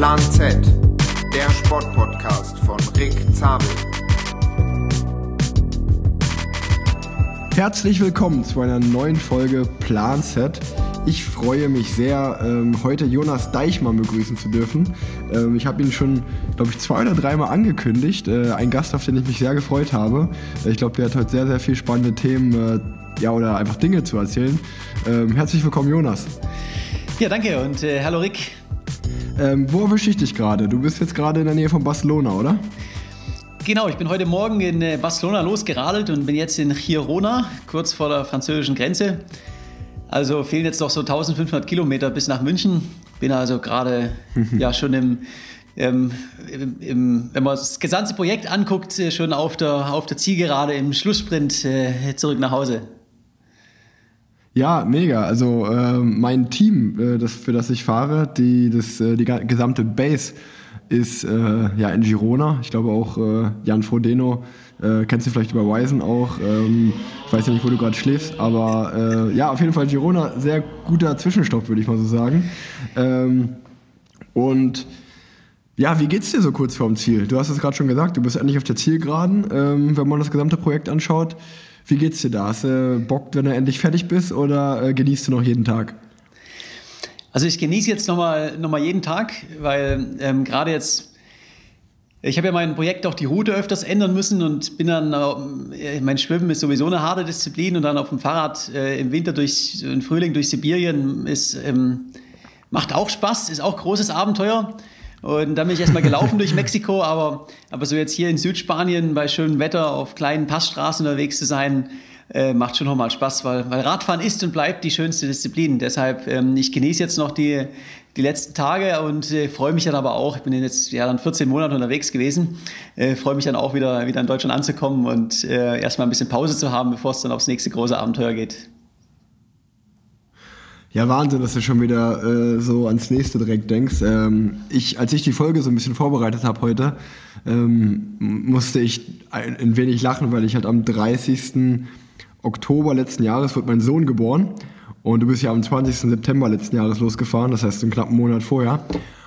Plan Z, der Sportpodcast von Rick Zabel. Herzlich willkommen zu einer neuen Folge Plan Z. Ich freue mich sehr, ähm, heute Jonas Deichmann begrüßen zu dürfen. Ähm, ich habe ihn schon, glaube ich, zwei oder dreimal angekündigt. Äh, ein Gast, auf den ich mich sehr gefreut habe. Ich glaube, der hat heute sehr, sehr viel spannende Themen äh, ja, oder einfach Dinge zu erzählen. Ähm, herzlich willkommen, Jonas. Ja, danke und äh, hallo Rick. Ähm, wo erwische ich dich gerade? Du bist jetzt gerade in der Nähe von Barcelona, oder? Genau, ich bin heute Morgen in äh, Barcelona losgeradelt und bin jetzt in Girona, kurz vor der französischen Grenze. Also fehlen jetzt noch so 1500 Kilometer bis nach München. Bin also gerade ja schon im, ähm, im, im, wenn man das gesamte Projekt anguckt, äh, schon auf der, auf der Zielgerade im Schlusssprint äh, zurück nach Hause. Ja, mega. Also äh, mein Team, äh, das, für das ich fahre, die, das, äh, die gesamte Base ist äh, ja in Girona. Ich glaube auch äh, Jan Frodeno, äh, kennst du vielleicht über Wisen auch. Ähm, ich weiß ja nicht, wo du gerade schläfst, aber ja, auf jeden Fall Girona, sehr guter Zwischenstopp, würde ich mal so sagen. Ähm, und ja, wie geht's dir so kurz vorm Ziel? Du hast es gerade schon gesagt, du bist endlich auf der Zielgeraden, ähm, wenn man das gesamte Projekt anschaut. Wie geht's dir da? Hast du Bock, wenn du endlich fertig bist oder äh, genießt du noch jeden Tag? Also ich genieße jetzt nochmal noch mal jeden Tag, weil ähm, gerade jetzt, ich habe ja mein Projekt auch die Route öfters ändern müssen und bin dann, äh, mein Schwimmen ist sowieso eine harte Disziplin und dann auf dem Fahrrad äh, im Winter durch, im Frühling durch Sibirien ist, ähm, macht auch Spaß, ist auch großes Abenteuer. Und dann bin ich erstmal gelaufen durch Mexiko, aber, aber so jetzt hier in Südspanien bei schönem Wetter auf kleinen Passstraßen unterwegs zu sein, äh, macht schon nochmal Spaß, weil, weil Radfahren ist und bleibt die schönste Disziplin. Deshalb, ähm, ich genieße jetzt noch die, die letzten Tage und äh, freue mich dann aber auch, ich bin jetzt ja dann 14 Monate unterwegs gewesen, äh, freue mich dann auch wieder, wieder in Deutschland anzukommen und äh, erstmal ein bisschen Pause zu haben, bevor es dann aufs nächste große Abenteuer geht. Ja, Wahnsinn, dass du schon wieder äh, so ans nächste direkt denkst. Ähm, ich, als ich die Folge so ein bisschen vorbereitet habe heute, ähm, musste ich ein, ein, wenig lachen, weil ich halt am 30. Oktober letzten Jahres wurde mein Sohn geboren und du bist ja am 20. September letzten Jahres losgefahren, das heißt einen knappen Monat vorher.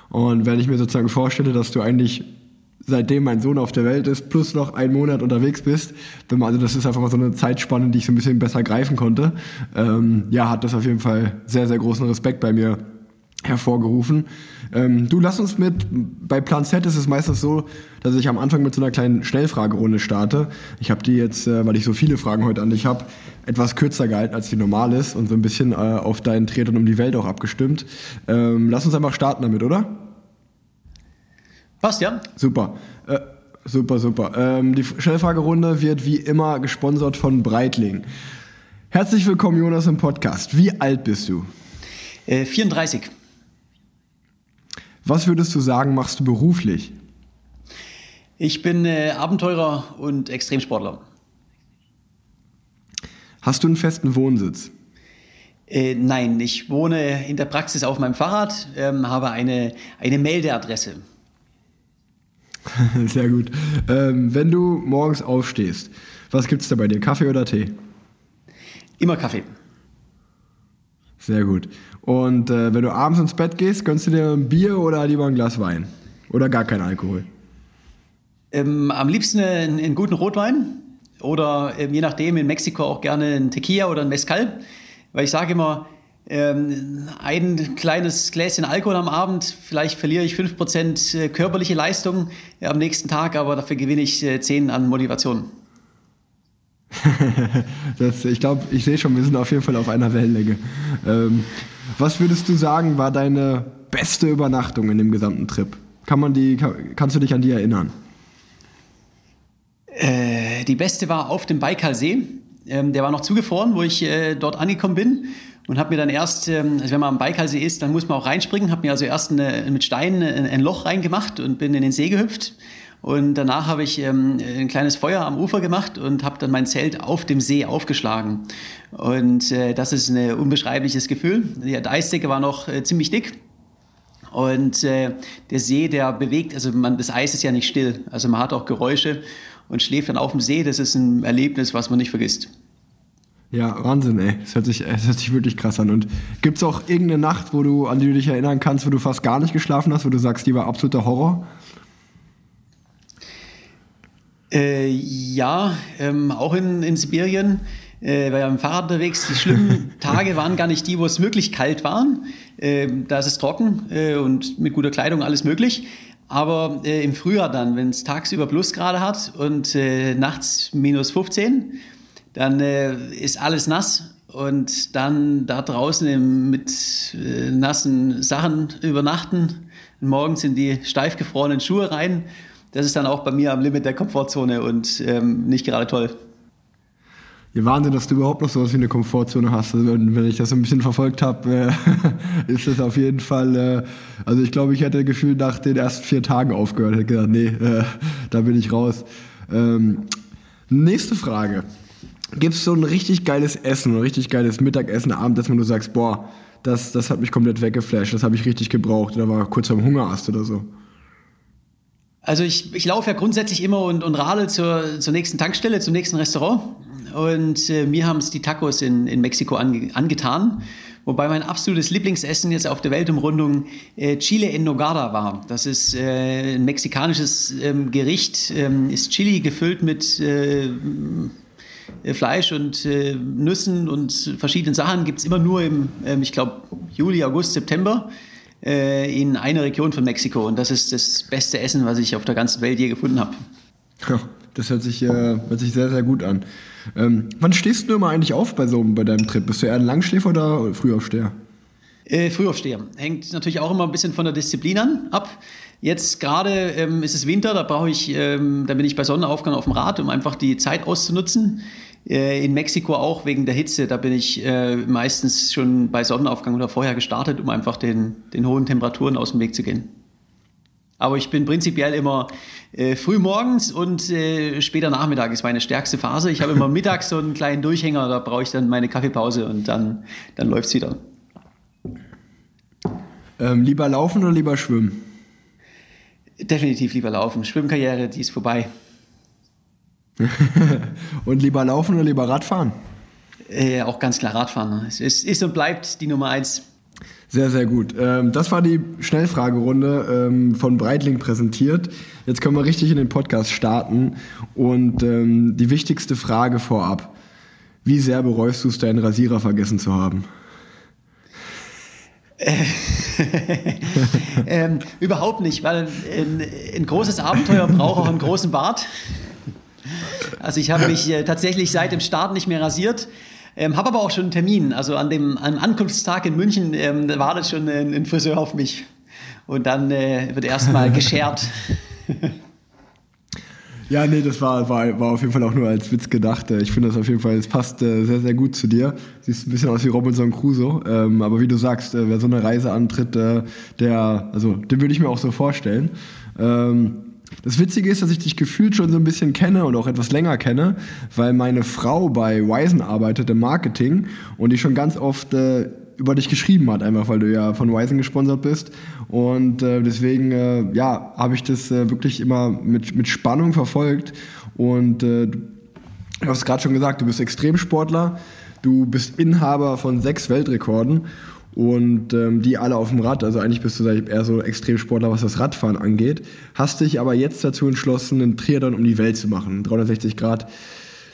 Und wenn ich mir sozusagen vorstelle, dass du eigentlich seitdem mein Sohn auf der Welt ist, plus noch einen Monat unterwegs bist. Also das ist einfach mal so eine Zeitspanne, die ich so ein bisschen besser greifen konnte. Ähm, ja, hat das auf jeden Fall sehr, sehr großen Respekt bei mir hervorgerufen. Ähm, du lass uns mit, bei Plan Z ist es meistens so, dass ich am Anfang mit so einer kleinen Schnellfragerunde starte. Ich habe die jetzt, äh, weil ich so viele Fragen heute an dich habe, etwas kürzer gehalten, als die normal ist und so ein bisschen äh, auf deinen Tretern um die Welt auch abgestimmt. Ähm, lass uns einfach starten damit, oder? Passt, ja? Super. Äh, super, super. Ähm, die Schnellfragerunde wird wie immer gesponsert von Breitling. Herzlich willkommen, Jonas, im Podcast. Wie alt bist du? Äh, 34. Was würdest du sagen, machst du beruflich? Ich bin äh, Abenteurer und Extremsportler. Hast du einen festen Wohnsitz? Äh, nein, ich wohne in der Praxis auf meinem Fahrrad, ähm, habe eine, eine Meldeadresse. Sehr gut. Ähm, wenn du morgens aufstehst, was gibt es da bei dir? Kaffee oder Tee? Immer Kaffee. Sehr gut. Und äh, wenn du abends ins Bett gehst, gönnst du dir ein Bier oder lieber ein Glas Wein? Oder gar kein Alkohol? Ähm, am liebsten einen, einen, guten Rotwein oder ähm, je nachdem in Mexiko auch gerne ein Tequila oder ein Mezcal. Weil ich sage immer, ähm, ein kleines Gläschen Alkohol am Abend, vielleicht verliere ich 5% äh, körperliche Leistung äh, am nächsten Tag, aber dafür gewinne ich 10 äh, an Motivation. das, ich glaube, ich sehe schon, wir sind auf jeden Fall auf einer Wellenlänge. Ähm, was würdest du sagen, war deine beste Übernachtung in dem gesamten Trip? Kann man die, kann, kannst du dich an die erinnern? Äh, die beste war auf dem Baikalsee. Ähm, der war noch zugefroren, wo ich äh, dort angekommen bin und habe mir dann erst, ähm, also wenn man am Baikalsee ist, dann muss man auch reinspringen, habe mir also erst eine, mit Steinen ein, ein, Loch reingemacht und bin in den See gehüpft. Und danach habe ich ähm, ein kleines Feuer am Ufer gemacht und habe dann mein Zelt auf dem See aufgeschlagen. Und äh, das ist ein unbeschreibliches Gefühl. Die Eisdecke war noch äh, ziemlich dick. Und äh, der See, der bewegt, also man, das Eis ist ja nicht still. Also man hat auch Geräusche und schläft dann auf dem See. Das ist ein Erlebnis, was man nicht vergisst. Ja, Wahnsinn, ey. Das hört sich, das hört sich wirklich krass an. Und gibt es auch irgendeine Nacht, wo du, an die du dich erinnern kannst, wo du fast gar nicht geschlafen hast, wo du sagst, die war absoluter Horror? Äh, ja, ähm, auch in, in Sibirien äh, war ja im Fahrrad unterwegs. Die schlimmen Tage waren gar nicht die, wo es wirklich kalt war. Äh, da ist es trocken äh, und mit guter Kleidung alles möglich. Aber äh, im Frühjahr dann, wenn es tagsüber Plusgrade hat und äh, nachts minus 15, dann äh, ist alles nass und dann da draußen im, mit äh, nassen Sachen übernachten, morgens in die steif gefrorenen Schuhe rein. Das ist dann auch bei mir am Limit der Komfortzone und ähm, nicht gerade toll. Ja, Wahnsinn, dass du überhaupt noch sowas wie eine Komfortzone hast. Also, wenn ich das so ein bisschen verfolgt habe, äh, ist das auf jeden Fall, äh, also ich glaube, ich hätte gefühlt nach den ersten vier Tagen aufgehört. Hätte gedacht, nee, äh, da bin ich raus. Ähm, nächste Frage. Gibt es so ein richtig geiles Essen, ein richtig geiles Mittagessen, Abendessen, wo du sagst, boah, das, das hat mich komplett weggeflasht, das habe ich richtig gebraucht oder war kurz am Hungerast oder so? Also ich, ich laufe ja grundsätzlich immer und, und radel zur, zur nächsten Tankstelle, zum nächsten Restaurant. Und äh, mir haben es die Tacos in, in Mexiko ange, angetan. Wobei mein absolutes Lieblingsessen jetzt auf der Weltumrundung äh, Chile en Nogada war. Das ist äh, ein mexikanisches ähm, Gericht, ähm, ist Chili gefüllt mit äh, äh, Fleisch und äh, Nüssen und verschiedenen Sachen gibt es immer nur im, ähm, ich glaube, Juli, August, September äh, in einer Region von Mexiko. Und das ist das beste Essen, was ich auf der ganzen Welt je gefunden habe. Das hört sich, hört sich sehr, sehr gut an. Ähm, wann stehst du immer eigentlich auf bei so bei deinem Trip? Bist du eher ein Langschläfer oder Frühaufsteher? Äh, Frühaufsteher. Hängt natürlich auch immer ein bisschen von der Disziplin an, ab. Jetzt gerade ähm, ist es Winter, da brauche ich, ähm, da bin ich bei Sonnenaufgang auf dem Rad, um einfach die Zeit auszunutzen. Äh, in Mexiko auch wegen der Hitze, da bin ich äh, meistens schon bei Sonnenaufgang oder vorher gestartet, um einfach den, den hohen Temperaturen aus dem Weg zu gehen. Aber ich bin prinzipiell immer äh, früh morgens und äh, später Nachmittag ist meine stärkste Phase. Ich habe immer mittags so einen kleinen Durchhänger, da brauche ich dann meine Kaffeepause und dann, dann läuft es wieder. Ähm, lieber laufen oder lieber schwimmen? Definitiv lieber laufen. Schwimmkarriere, die ist vorbei. und lieber laufen oder lieber Radfahren? Äh, auch ganz klar Radfahren. Es ist, ist, und bleibt die Nummer eins. Sehr, sehr gut. Ähm, das war die Schnellfragerunde ähm, von Breitling präsentiert. Jetzt können wir richtig in den Podcast starten. Und ähm, die wichtigste Frage vorab. Wie sehr bereust du es, deinen Rasierer vergessen zu haben? ähm, überhaupt nicht, weil ein, ein großes Abenteuer braucht auch einen großen Bart. Also ich habe mich äh, tatsächlich seit dem Start nicht mehr rasiert. Ähm, habe aber auch schon einen Termin. Also an dem am Ankunftstag in München ähm, wartet schon ein, ein, Friseur auf mich. Und dann äh, wird erstmal geschert. Ja, nee, das war, war, war auf jeden Fall auch nur als Witz gedacht. Ich finde das auf jeden Fall, es passt äh, sehr, sehr gut zu dir. Siehst ein bisschen aus wie Robinson Crusoe. Ähm, aber wie du sagst, äh, wer so eine Reise antritt, äh, der, also, den würde ich mir auch so vorstellen. Ähm, das Witzige ist, dass ich dich gefühlt schon so ein bisschen kenne und auch etwas länger kenne, weil meine Frau bei Wisen arbeitet im Marketing und die schon ganz oft äh, über dich geschrieben hat, einfach weil du ja von Wisen gesponsert bist. Und äh, deswegen, äh, ja, habe ich das äh, wirklich immer mit, mit Spannung verfolgt. Und äh, du hast gerade schon gesagt, du bist Extremsportler, du bist Inhaber von sechs Weltrekorden und ähm, die alle auf dem Rad. Also eigentlich bist du eher so Extremsportler, was das Radfahren angeht. Hast dich aber jetzt dazu entschlossen, einen Triathlon um die Welt zu machen. 360 Grad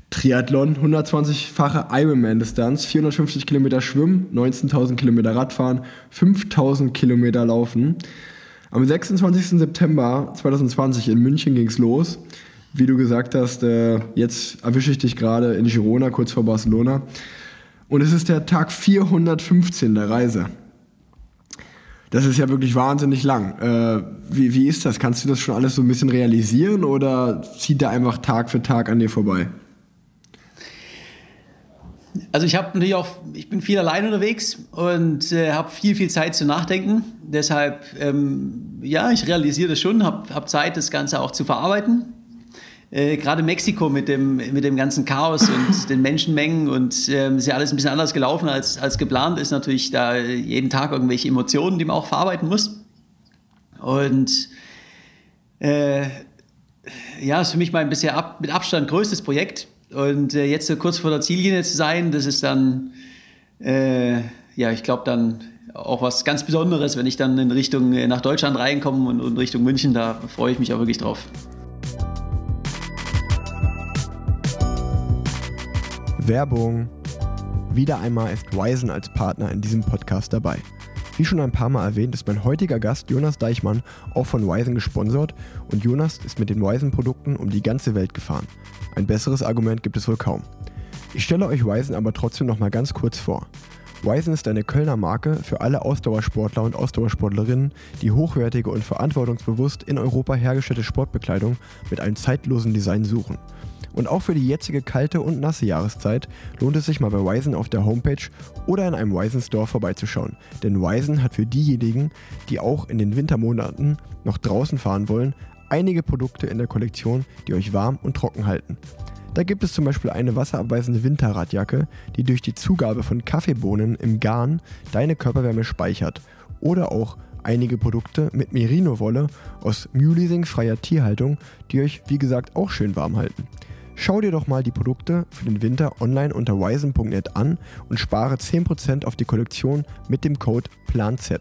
Triathlon, 120-fache Ironman-Distanz, 450 Kilometer Schwimmen, 19.000 Kilometer Radfahren, 5.000 Kilometer Laufen. Am 26. September 2020 in München ging es los. Wie du gesagt hast, äh, jetzt erwische ich dich gerade in Girona, kurz vor Barcelona. Und es ist der Tag 415 der Reise. Das ist ja wirklich wahnsinnig lang. Äh, wie, wie ist das? Kannst du das schon alles so ein bisschen realisieren oder zieht der einfach Tag für Tag an dir vorbei? Also ich habe natürlich auch, ich bin viel allein unterwegs und äh, habe viel, viel Zeit zu nachdenken. Deshalb, ähm, ja, ich realisiere das schon, habe hab Zeit, das Ganze auch zu verarbeiten äh, gerade Mexiko mit dem, mit dem ganzen Chaos und den Menschenmengen und äh, ist ja alles ein bisschen anders gelaufen als, als geplant, ist natürlich da jeden Tag irgendwelche Emotionen, die man auch verarbeiten muss. Und äh, ja, ist für mich mein bisher ab, mit Abstand größtes Projekt. Und äh, jetzt so kurz vor der Ziellinie zu sein, das ist dann, äh, ja, ich glaube dann auch was ganz Besonderes, wenn ich dann in Richtung äh, nach Deutschland reinkomme und in Richtung München, da freue ich mich auch wirklich drauf. Werbung. Wieder einmal ist Wisen als Partner in diesem Podcast dabei. Wie schon ein paar Mal erwähnt, ist mein heutiger Gast Jonas Deichmann auch von Wisen gesponsert und Jonas ist mit den Wisen-Produkten um die ganze Welt gefahren. Ein besseres Argument gibt es wohl kaum. Ich stelle euch Wisen aber trotzdem noch mal ganz kurz vor. Wisen ist eine Kölner Marke für alle Ausdauersportler und Ausdauersportlerinnen, die hochwertige und verantwortungsbewusst in Europa hergestellte Sportbekleidung mit einem zeitlosen Design suchen. Und auch für die jetzige kalte und nasse Jahreszeit lohnt es sich mal bei Wisen auf der Homepage oder in einem Wisen Store vorbeizuschauen. Denn Wisen hat für diejenigen, die auch in den Wintermonaten noch draußen fahren wollen, einige Produkte in der Kollektion, die euch warm und trocken halten. Da gibt es zum Beispiel eine wasserabweisende Winterradjacke, die durch die Zugabe von Kaffeebohnen im Garn deine Körperwärme speichert. Oder auch einige Produkte mit Merino-Wolle aus Mulesing-freier Tierhaltung, die euch wie gesagt auch schön warm halten. Schau dir doch mal die Produkte für den Winter online unter wisen.net an und spare 10% auf die Kollektion mit dem Code PLANZ.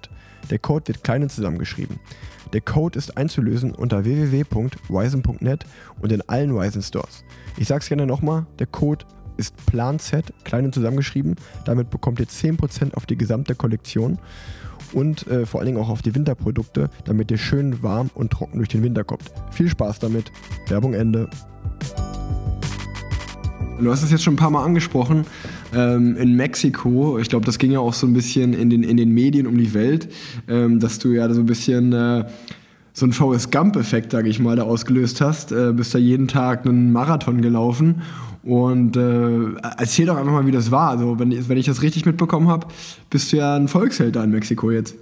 Der Code wird klein und zusammengeschrieben. Der Code ist einzulösen unter www.wisen.net und in allen Wisen Stores. Ich sag's gerne nochmal, der Code ist PLANZ, klein und zusammengeschrieben. Damit bekommt ihr 10% auf die gesamte Kollektion und äh, vor allen Dingen auch auf die Winterprodukte, damit ihr schön warm und trocken durch den Winter kommt. Viel Spaß damit. Werbung Ende. Du hast es jetzt schon ein paar Mal angesprochen. Ähm, in Mexiko, ich glaube, das ging ja auch so ein bisschen in den, in den Medien um die Welt, ähm, dass du ja so ein bisschen äh, so einen Forrest Gump-Effekt, sage ich mal, da ausgelöst hast. Äh, bist da jeden Tag einen Marathon gelaufen. Und äh, erzähl doch einfach mal, wie das war. Also, wenn, wenn ich das richtig mitbekommen habe, bist du ja ein Volksheld da in Mexiko jetzt.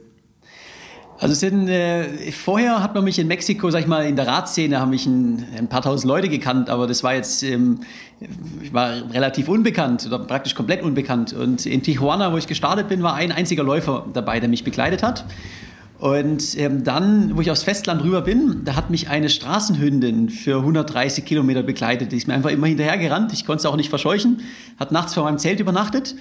Also sind, äh, vorher hat man mich in Mexiko, sag ich mal, in der Radszene haben mich ein, ein paar tausend Leute gekannt, aber das war jetzt, ähm, ich war relativ unbekannt oder praktisch komplett unbekannt. Und in Tijuana, wo ich gestartet bin, war ein einziger Läufer dabei, der mich begleitet hat. Und ähm, dann, wo ich aufs Festland rüber bin, da hat mich eine Straßenhündin für 130 Kilometer begleitet. Die ist mir einfach immer hinterhergerannt. Ich konnte es auch nicht verscheuchen. Hat nachts vor meinem Zelt übernachtet.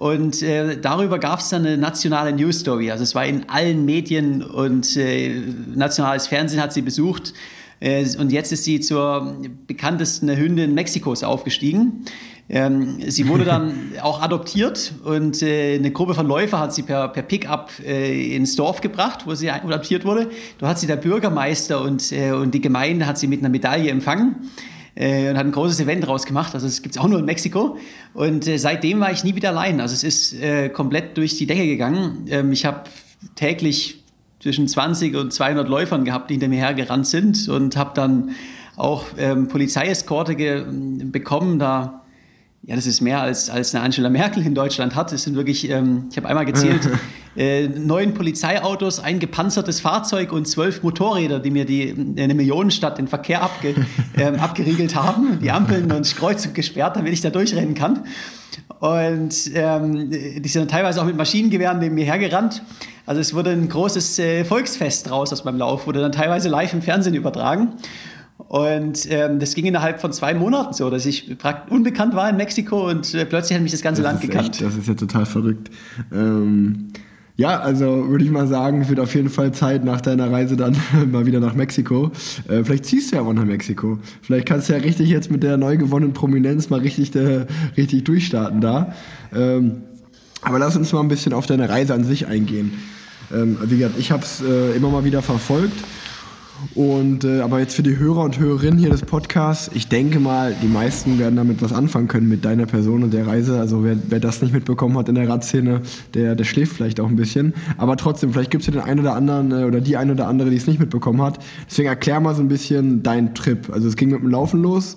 Und äh, darüber gab es dann eine nationale News Story. Also es war in allen Medien und äh, nationales Fernsehen hat sie besucht. Äh, und jetzt ist sie zur bekanntesten Hündin Mexikos aufgestiegen. Ähm, sie wurde dann auch adoptiert und äh, eine Gruppe von Läufer hat sie per, per Pickup äh, ins Dorf gebracht, wo sie adoptiert wurde. Da hat sie der Bürgermeister und, äh, und die Gemeinde hat sie mit einer Medaille empfangen und hat ein großes Event rausgemacht. Also es gibt es auch nur in Mexiko. Und äh, seitdem war ich nie wieder allein. Also es ist äh, komplett durch die Decke gegangen. Ähm, ich habe täglich zwischen 20 und 200 Läufern gehabt, die hinter mir hergerannt sind und habe dann auch ähm, Polizeieskorte bekommen. Da ja, das ist mehr als, als eine Angela Merkel in Deutschland hat. Es sind wirklich, ähm, ich habe einmal gezählt, äh, neun Polizeiautos, ein gepanzertes Fahrzeug und zwölf Motorräder, die mir die, äh, eine Millionenstadt den Verkehr abge, ähm, abgeriegelt haben, die Ampeln und Kreuz gesperrt, damit ich da durchrennen kann. Und ähm, die sind teilweise auch mit Maschinengewehren neben mir hergerannt. Also es wurde ein großes äh, Volksfest draus aus meinem Lauf, wurde dann teilweise live im Fernsehen übertragen. Und ähm, das ging innerhalb von zwei Monaten so, dass ich unbekannt war in Mexiko und äh, plötzlich hat mich das ganze das Land gekannt. Echt, das ist ja total verrückt. Ähm, ja, also würde ich mal sagen, es wird auf jeden Fall Zeit nach deiner Reise dann mal wieder nach Mexiko. Äh, vielleicht ziehst du ja auch nach Mexiko. Vielleicht kannst du ja richtig jetzt mit der neu gewonnenen Prominenz mal richtig, äh, richtig durchstarten da. Ähm, aber lass uns mal ein bisschen auf deine Reise an sich eingehen. Ähm, wie gesagt, ich habe es äh, immer mal wieder verfolgt und äh, aber jetzt für die Hörer und Hörerinnen hier des Podcasts, ich denke mal, die meisten werden damit was anfangen können mit deiner Person und der Reise. Also wer, wer das nicht mitbekommen hat in der Radszene, der, der schläft vielleicht auch ein bisschen. Aber trotzdem, vielleicht gibt es ja den einen oder anderen äh, oder die eine oder andere, die es nicht mitbekommen hat. Deswegen erklär mal so ein bisschen deinen Trip. Also es ging mit dem Laufen los.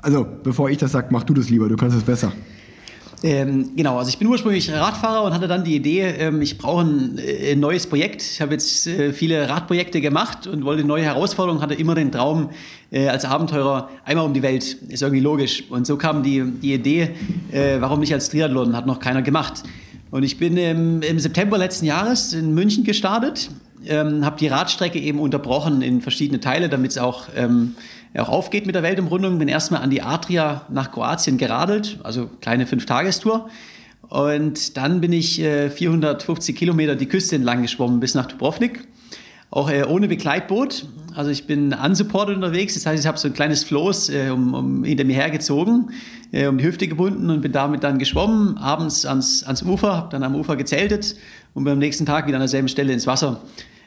Also bevor ich das sage, mach du das lieber, du kannst es besser. Ähm, genau, also ich bin ursprünglich Radfahrer und hatte dann die Idee, ähm, ich brauche ein, äh, ein, neues Projekt. Ich habe jetzt äh, viele Radprojekte gemacht und wollte neue Herausforderung, hatte immer den Traum, äh, als Abenteurer einmal um die Welt. Ist irgendwie logisch. Und so kam die, die Idee, äh, warum nicht als Triathlon, hat noch keiner gemacht. Und ich bin im, im September letzten Jahres in München gestartet, ähm, habe die Radstrecke eben unterbrochen in verschiedene Teile, damit es auch ähm, auch aufgeht mit der Weltumrundung. Bin erstmal an die Adria nach Kroatien geradelt, also kleine Fünf-Tagestour. Und dann bin ich äh, 450 Kilometer die Küste entlang geschwommen bis nach Dubrovnik. Auch äh, ohne Begleitboot. Also ich bin unsupported unterwegs. Das heißt, ich habe so ein kleines Floß äh, um, um, hinter mir hergezogen, äh, um die Hüfte gebunden und bin damit dann geschwommen, abends ans, ans Ufer, habe dann am Ufer gezeltet und bin am nächsten Tag wieder an derselben Stelle ins Wasser.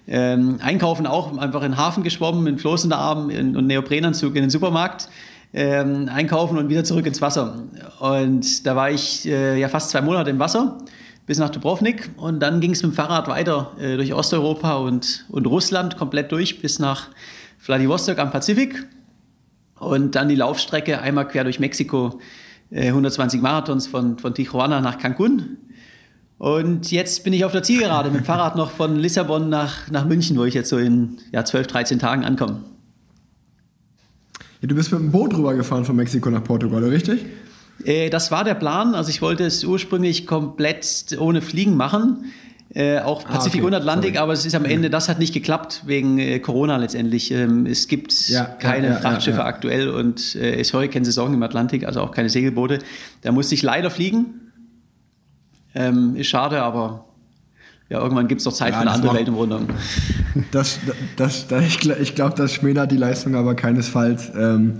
Ähm, einkaufen auch, einfach in den Hafen geschwommen, mit Floß in der Arm und Neoprenanzug in den Supermarkt. Ähm, einkaufen und wieder zurück ins Wasser. Und da war ich äh, ja fast zwei Monate im Wasser bis nach Dubrovnik und dann ging es mit dem Fahrrad weiter äh, durch Osteuropa und, und Russland komplett durch bis nach Vladivostok am Pazifik und dann die Laufstrecke einmal quer durch Mexiko, äh, 120 Marathons von, von Tijuana nach Cancun. Und jetzt bin ich auf der Zielgerade mit dem Fahrrad noch von Lissabon nach, nach München, wo ich jetzt so in ja, 12, 13 Tagen ankomme. Ja, du bist mit dem Boot rübergefahren von Mexiko nach Portugal, richtig? Äh, das war der Plan. Also ich wollte es ursprünglich komplett ohne Fliegen machen. Äh, auch ah, Pazifik ah, okay. und Atlantik, Sorry. aber es ist am Ende, das hat nicht geklappt wegen äh, Corona letztendlich. Ähm, es gibt ja, keine ja, Frachtschiffe ja, aktuell und äh, ist Hurricane-Saison im Atlantik, also auch keine Segelboote. Da musste ich leider fliegen. Ähm, ist schade, aber ja, irgendwann gibt es doch Zeit für eine andere Weltumrundung. Das, das, das, ich glaube, glaub, das schmälert die Leistung aber keinesfalls. Ähm,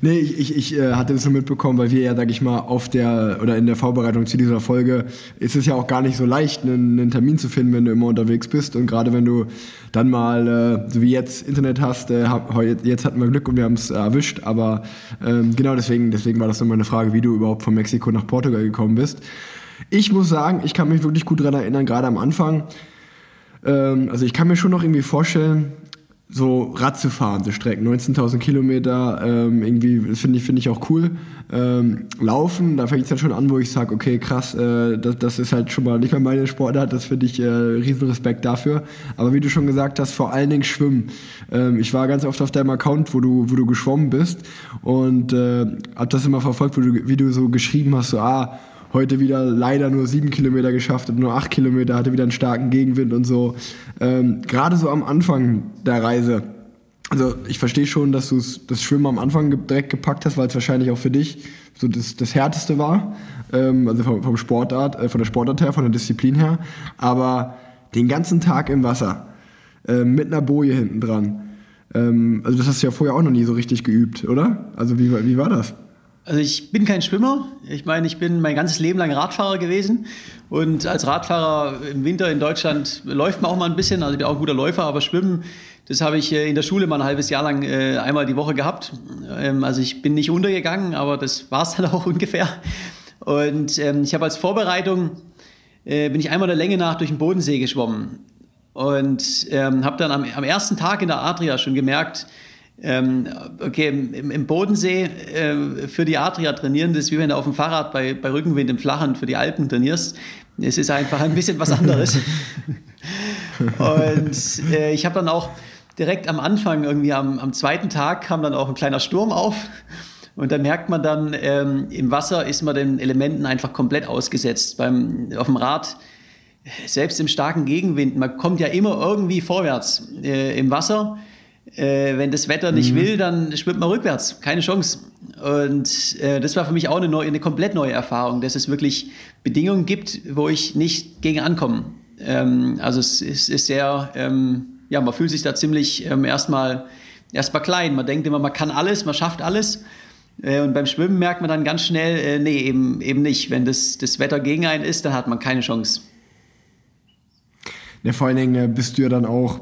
Nee, ich, ich, ich äh, hatte das nur mitbekommen, weil wir ja, sag ich mal, auf der oder in der Vorbereitung zu dieser Folge ist es ja auch gar nicht so leicht, einen, einen Termin zu finden, wenn du immer unterwegs bist. Und gerade wenn du dann mal, äh, so wie jetzt, Internet hast, äh, jetzt hatten wir Glück und wir haben es erwischt, aber ähm, genau deswegen, deswegen war das nur meine Frage, wie du überhaupt von Mexiko nach Portugal gekommen bist. Ich muss sagen, ich kann mich wirklich gut daran erinnern, gerade am Anfang. Ähm, also ich kann mir schon noch irgendwie vorstellen, so Rad zu fahren, so Strecken, 19.000 Kilometer, ähm, irgendwie finde ich, finde ich auch cool. Ähm, laufen, da fängt es dann schon an, wo ich sage, okay, krass, äh, das, das ist halt schon mal nicht mehr meine Sportart, das finde ich äh, riesen Respekt dafür. Aber wie du schon gesagt hast, vor allen Dingen Schwimmen. Ähm, ich war ganz oft auf deinem Account, wo du, wo du geschwommen bist und äh, habe das immer verfolgt, wo du, wie du so geschrieben hast, so, ah, heute wieder leider nur sieben Kilometer geschafft und nur acht Kilometer, hatte wieder einen starken Gegenwind und so. Ähm, Gerade so am Anfang der Reise. Also ich verstehe schon, dass du das Schwimmen am Anfang direkt gepackt hast, weil es wahrscheinlich auch für dich so das, das Härteste war. Ähm, also vom, vom Sportart, äh, von der Sportart her, von der Disziplin her. Aber den ganzen Tag im Wasser, äh, mit einer Boje hinten dran. Ähm, also das hast du ja vorher auch noch nie so richtig geübt, oder? Also wie, wie war das? Also ich bin kein Schwimmer. Ich meine, ich bin mein ganzes Leben lang Radfahrer gewesen. Und als Radfahrer im Winter in Deutschland läuft man auch mal ein bisschen. Also ich bin auch ein guter Läufer, aber Schwimmen, das habe ich äh, in der Schule mal ein halbes Jahr lang äh, einmal die Woche gehabt. Ähm, also ich bin nicht untergegangen, aber das war es dann auch ungefähr. Und ähm, ich habe als Vorbereitung, äh, bin ich einmal der Länge nach durch den Bodensee geschwommen. Und ähm, habe dann am, am ersten Tag in der Adria schon gemerkt, ähm, okay, im, im Bodensee äh, für die Adria trainieren, das ist wie wenn du auf dem Fahrrad bei, bei Rückenwind im Flachen für die Alpen trainierst. Es ist einfach ein bisschen was anderes. Und äh, ich habe dann auch direkt am Anfang, irgendwie am, am zweiten Tag, kam dann auch ein kleiner Sturm auf. Und da merkt man dann, ähm, im Wasser ist man den Elementen einfach komplett ausgesetzt. Beim, auf dem Rad, selbst im starken Gegenwind, man kommt ja immer irgendwie vorwärts. Äh, Im Wasser äh, wenn das Wetter nicht mhm. will, dann schwimmt man rückwärts. Keine Chance. Und äh, das war für mich auch eine, neue, eine komplett neue Erfahrung, dass es wirklich Bedingungen gibt, wo ich nicht gegen ankomme. Ähm, also es ist, ist sehr, ähm, ja, man fühlt sich da ziemlich ähm, erstmal erstmal klein. Man denkt immer, man kann alles, man schafft alles. Äh, und beim Schwimmen merkt man dann ganz schnell, äh, nee, eben, eben nicht. Wenn das, das Wetter gegen einen ist, dann hat man keine Chance. Ja, vor allen Dingen äh, bist du ja dann auch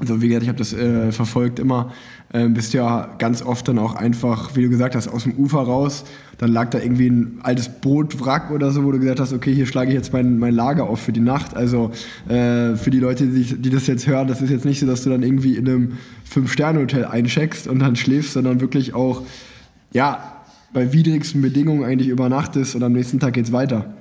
also wie gesagt, ich habe das äh, verfolgt immer, äh, bist ja ganz oft dann auch einfach, wie du gesagt hast, aus dem Ufer raus. Dann lag da irgendwie ein altes Bootwrack oder so, wo du gesagt hast, okay, hier schlage ich jetzt mein, mein Lager auf für die Nacht. Also äh, für die Leute, die, die das jetzt hören, das ist jetzt nicht so, dass du dann irgendwie in einem Fünf-Sterne-Hotel eincheckst und dann schläfst, sondern wirklich auch, ja, bei widrigsten Bedingungen eigentlich übernachtest und am nächsten Tag geht's weiter.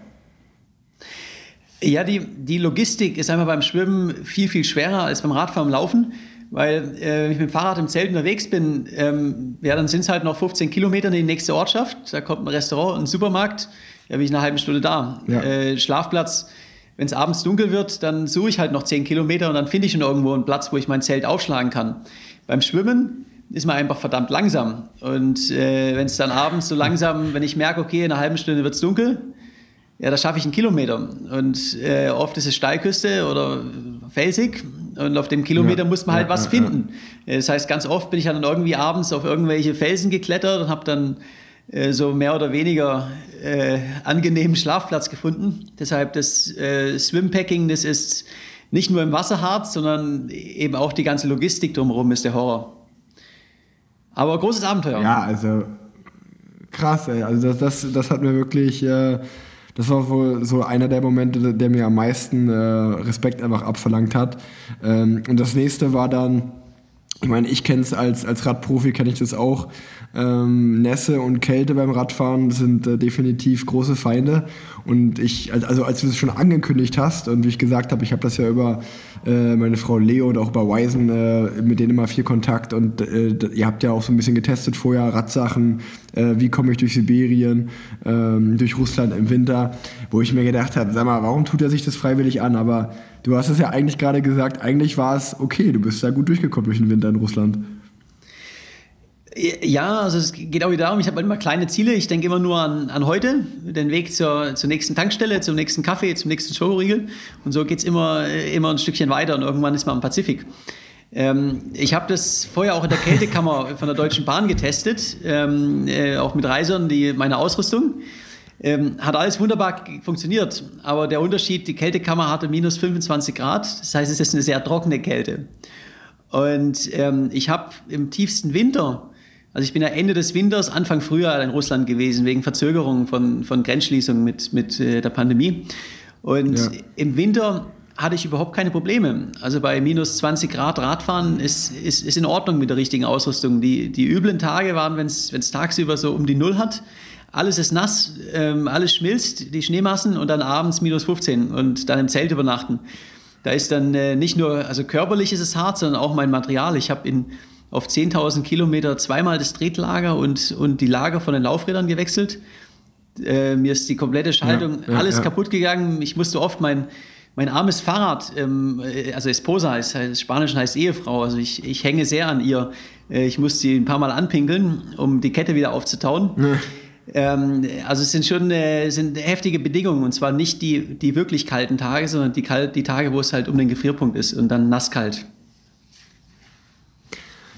Ja, die, die Logistik ist einmal beim Schwimmen viel, viel schwerer als beim Radfahren Laufen, weil äh, wenn ich mit dem Fahrrad im Zelt unterwegs bin, ähm, ja, dann sind es halt noch 15 Kilometer in die nächste Ortschaft. Da kommt ein Restaurant, ein Supermarkt, da bin ich eine halbe Stunde da. Ja. Äh, Schlafplatz, wenn es abends dunkel wird, dann suche ich halt noch 10 Kilometer und dann finde ich schon irgendwo einen Platz, wo ich mein Zelt aufschlagen kann. Beim Schwimmen ist man einfach verdammt langsam. Und äh, wenn es dann abends so langsam, wenn ich merke, okay, in einer halben Stunde wird es dunkel, ja, da schaffe ich einen Kilometer. Und äh, oft ist es Steilküste oder felsig. Und auf dem Kilometer ja, muss man halt ja, was ja, finden. Das heißt, ganz oft bin ich dann irgendwie abends auf irgendwelche Felsen geklettert und habe dann äh, so mehr oder weniger äh, angenehmen Schlafplatz gefunden. Deshalb das äh, Swimpacking, das ist nicht nur im Wasser hart, sondern eben auch die ganze Logistik drumherum ist der Horror. Aber großes Abenteuer. Ja, also krass, ey. Also das, das, das hat mir wirklich, äh, das war wohl so einer der Momente, der mir am meisten äh, Respekt einfach abverlangt hat. Ähm, und das nächste war dann, ich meine, ich kenne es als, als Radprofi, kenne ich das auch. Ähm, Nässe und Kälte beim Radfahren sind äh, definitiv große Feinde. Und ich, also als du es schon angekündigt hast und wie ich gesagt habe, ich habe das ja über äh, meine Frau Leo und auch bei Wisen äh, mit denen immer viel Kontakt und äh, ihr habt ja auch so ein bisschen getestet vorher, Radsachen, äh, wie komme ich durch Sibirien, ähm, durch Russland im Winter, wo ich mir gedacht habe, sag mal, warum tut er sich das freiwillig an? Aber du hast es ja eigentlich gerade gesagt, eigentlich war es okay, du bist da gut durchgekommen durch den Winter in Russland. Ja, also es geht auch wieder darum, ich habe immer kleine Ziele. Ich denke immer nur an, an heute, den Weg zur, zur nächsten Tankstelle, zum nächsten Kaffee, zum nächsten Showriegel. Und so geht es immer, immer ein Stückchen weiter und irgendwann ist man am Pazifik. Ähm, ich habe das vorher auch in der Kältekammer von der Deutschen Bahn getestet, ähm, äh, auch mit Reisern, die meine Ausrüstung. Ähm, hat alles wunderbar funktioniert, aber der Unterschied, die Kältekammer hatte minus 25 Grad, das heißt, es ist eine sehr trockene Kälte. Und ähm, ich habe im tiefsten Winter also ich bin ja Ende des Winters, Anfang Frühjahr in Russland gewesen, wegen Verzögerungen von, von Grenzschließungen mit, mit äh, der Pandemie. Und ja. im Winter hatte ich überhaupt keine Probleme. Also bei minus 20 Grad Radfahren ist, ist, ist in Ordnung mit der richtigen Ausrüstung. Die, die üblen Tage waren, wenn es tagsüber so um die Null hat. Alles ist nass, ähm, alles schmilzt, die Schneemassen und dann abends minus 15 und dann im Zelt übernachten. Da ist dann äh, nicht nur, also körperlich ist es hart, sondern auch mein Material. Ich habe in auf 10.000 Kilometer zweimal das Tretlager und, und die Lager von den Laufrädern gewechselt. Äh, mir ist die komplette Schaltung ja, ja, alles ja. kaputt gegangen. Ich musste oft mein, mein armes Fahrrad, ähm, äh, also Esposa heißt, heißt Spanisch heißt Ehefrau, also ich, ich hänge sehr an ihr. Äh, ich musste sie ein paar Mal anpinkeln, um die Kette wieder aufzutauen. Ähm, also es sind schon äh, sind heftige Bedingungen und zwar nicht die, die wirklich kalten Tage, sondern die, kalt, die Tage, wo es halt um den Gefrierpunkt ist und dann nasskalt.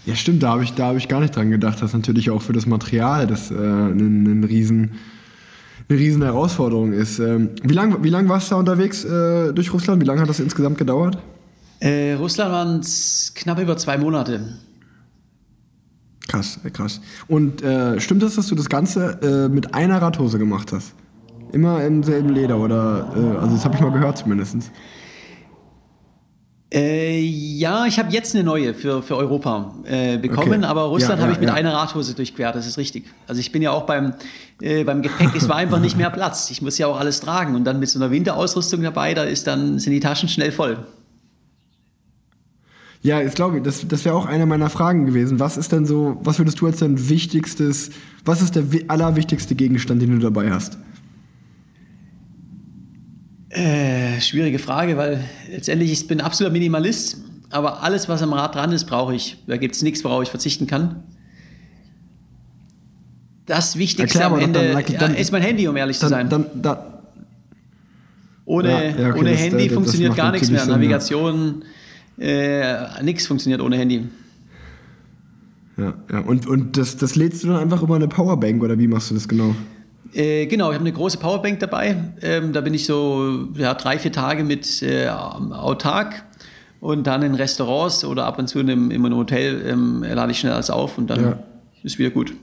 Ja, stimmt, da habe ich, hab ich gar nicht dran gedacht, dass natürlich auch für das Material das äh, ein, ein riesen, eine riesen Herausforderung ist. Ähm, wie lange wie lang warst du da unterwegs äh, durch Russland? Wie lange hat das insgesamt gedauert? Äh, Russland waren es knapp über zwei Monate. Krass, krass. Und äh, stimmt es, dass du das Ganze äh, mit einer Radhose gemacht hast? Immer im selben Leder oder, äh, also das habe ich mal gehört zumindest. Äh, ja, ich habe jetzt eine neue für, für Europa äh, bekommen, okay. aber Russland ja, ja, habe ich mit ja. einer Radhose durchquert, das ist richtig. Also ich bin ja auch beim, äh, beim Gepäck, es war einfach nicht mehr Platz. Ich muss ja auch alles tragen und dann mit so einer Winterausrüstung dabei, da ist dann, sind die Taschen schnell voll. Ja, ich glaube, das, das wäre auch eine meiner Fragen gewesen. Was ist denn so, was würdest du als dein wichtigstes, was ist der allerwichtigste Gegenstand, den du dabei hast? Äh, schwierige Frage, weil letztendlich ich bin absoluter Minimalist, aber alles, was am Rad dran ist, brauche ich. Da gibt es nichts, worauf ich verzichten kann. Das Wichtigste Erklär, am Ende dann, dann, ist mein Handy, um ehrlich dann, zu sein. Dann, ohne ja, ja, okay, ohne das, Handy das, funktioniert das gar nichts mehr. Sinn, Navigation, ja. Äh, nichts funktioniert ohne Handy. Ja, ja. Und, und das, das lädst du dann einfach über eine Powerbank oder wie machst du das genau? Äh, genau, ich habe eine große Powerbank dabei. Ähm, da bin ich so ja, drei, vier Tage mit äh, autark und dann in Restaurants oder ab und zu in einem, in einem Hotel ähm, lade ich schnell alles auf und dann ja. ist wieder gut.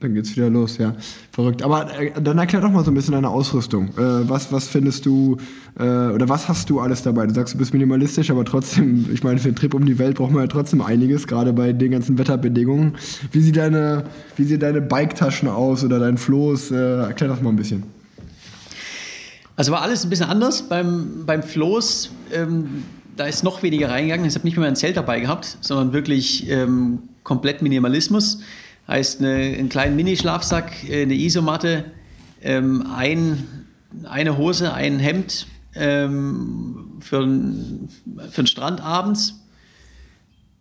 Dann geht's wieder los, ja. Verrückt. Aber äh, dann erklär doch mal so ein bisschen deine Ausrüstung. Äh, was, was findest du äh, oder was hast du alles dabei? Du sagst, du bist minimalistisch, aber trotzdem, ich meine, für einen Trip um die Welt braucht man ja trotzdem einiges, gerade bei den ganzen Wetterbedingungen. Wie sieht deine, wie sieht deine Biketaschen aus oder dein Floß? Äh, erklär das mal ein bisschen. Also war alles ein bisschen anders. Beim, beim Floß, ähm, da ist noch weniger reingegangen. Ich habe nicht mehr ein Zelt dabei gehabt, sondern wirklich ähm, komplett Minimalismus. Heißt eine, einen kleinen Mini-Schlafsack, äh, eine Isomatte, ähm, ein, eine Hose, ein Hemd ähm, für, für den Strand abends.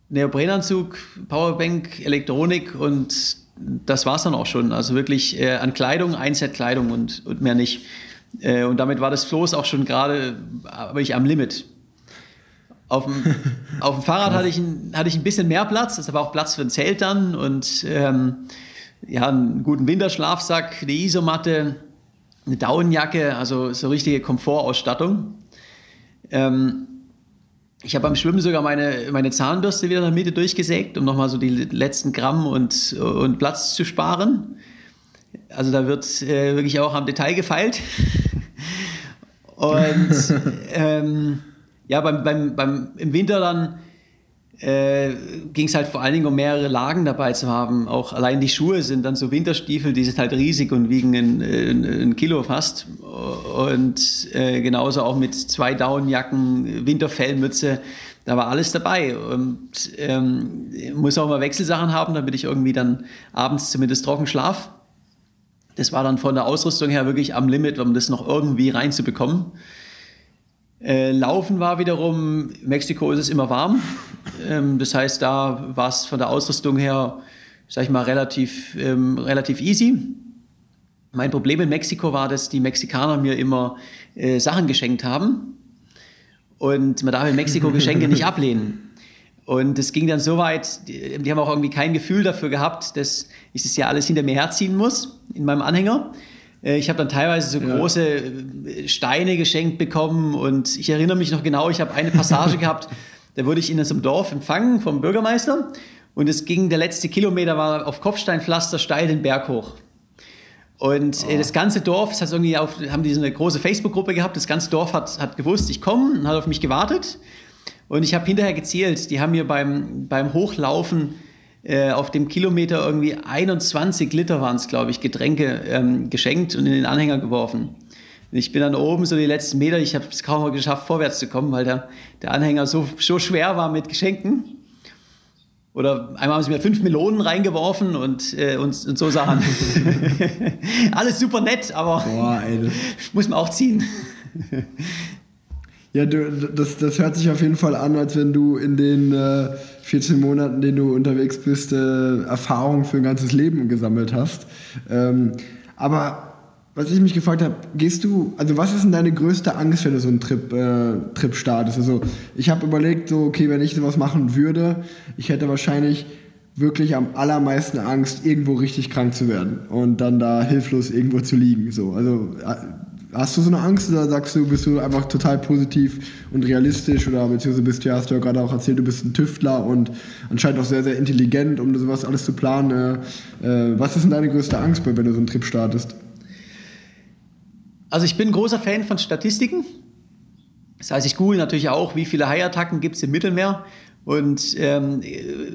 Neoprenanzug, Powerbank, Elektronik und das war es dann auch schon. Also wirklich äh, an Kleidung, ein Set Kleidung und, und mehr nicht. Äh, und damit war das Floß auch schon gerade wirklich am Limit. Auf dem, auf dem Fahrrad hatte ich, ein, hatte ich ein bisschen mehr Platz, das war auch Platz für ein Zelt dann und ähm, ja, einen guten Winterschlafsack, eine Isomatte, eine Daunenjacke, also so richtige Komfortausstattung. Ähm, ich habe beim Schwimmen sogar meine, meine Zahnbürste wieder in der Mitte durchgesägt, um nochmal so die letzten Gramm und, und Platz zu sparen. Also da wird äh, wirklich auch am Detail gefeilt. und ähm, ja, beim, beim, beim, im Winter dann äh, ging es halt vor allen Dingen um mehrere Lagen dabei zu haben. Auch allein die Schuhe sind dann so Winterstiefel, die sind halt riesig und wiegen ein, ein, ein Kilo fast. Und äh, genauso auch mit zwei Daunenjacken, Winterfellmütze, da war alles dabei. Und ähm, muss auch mal Wechselsachen haben, damit ich irgendwie dann abends zumindest trocken schlaf. Das war dann von der Ausrüstung her wirklich am Limit, um das noch irgendwie reinzubekommen. Äh, Laufen war wiederum, Mexiko ist es immer warm. Ähm, das heißt, da war es von der Ausrüstung her, sag ich mal, relativ, ähm, relativ easy. Mein Problem in Mexiko war, dass die Mexikaner mir immer äh, Sachen geschenkt haben. Und man darf in Mexiko Geschenke nicht ablehnen. Und es ging dann so weit, die, die, haben auch irgendwie kein Gefühl dafür gehabt, dass ich das ja alles hinter mir herziehen muss in meinem Anhänger. Äh, ich habe dann teilweise so ja. große äh, Steine geschenkt bekommen und ich erinnere mich noch genau, ich habe eine Passage gehabt, da wurde ich in einem Dorf empfangen vom Bürgermeister und es ging, der letzte Kilometer war auf Kopfsteinpflaster steil den Berg hoch. Und oh. das ganze Dorf, das hat irgendwie auf, haben die so eine große Facebook-Gruppe gehabt, das ganze Dorf hat, hat gewusst, ich komme und hat auf mich gewartet. Und ich habe hinterher gezählt, die haben mir beim, beim Hochlaufen äh, auf dem Kilometer irgendwie 21 Liter waren es, glaube ich, Getränke ähm, geschenkt und in den Anhänger geworfen. Ich bin dann oben so die letzten Meter, ich habe es kaum mal geschafft, vorwärts zu kommen, weil der, der Anhänger so, so schwer war mit Geschenken. Oder einmal haben sie mir fünf Melonen reingeworfen und, äh, und, und so Sachen. Alles super nett, aber Boah, ey, muss man auch ziehen. Ja, du, das, das hört sich auf jeden Fall an, als wenn du in den äh, 14 Monaten, denen du unterwegs bist, äh, Erfahrungen für ein ganzes Leben gesammelt hast. Ähm, aber was ich mich gefragt habe, gehst du, also was ist denn deine größte Angst, wenn du so einen Trip, äh, Trip startest? Also ich habe überlegt, so, okay, wenn ich sowas machen würde, ich hätte wahrscheinlich wirklich am allermeisten Angst, irgendwo richtig krank zu werden und dann da hilflos irgendwo zu liegen. So, also äh, Hast du so eine Angst oder sagst du, bist du einfach total positiv und realistisch oder beziehungsweise bist du, hast du ja gerade auch erzählt, du bist ein Tüftler und anscheinend auch sehr, sehr intelligent, um sowas alles zu planen. Äh, äh, was ist denn deine größte Angst, wenn du so einen Trip startest? Also ich bin großer Fan von Statistiken. Das heißt, ich google natürlich auch, wie viele Haiattacken gibt es im Mittelmeer. Und ähm,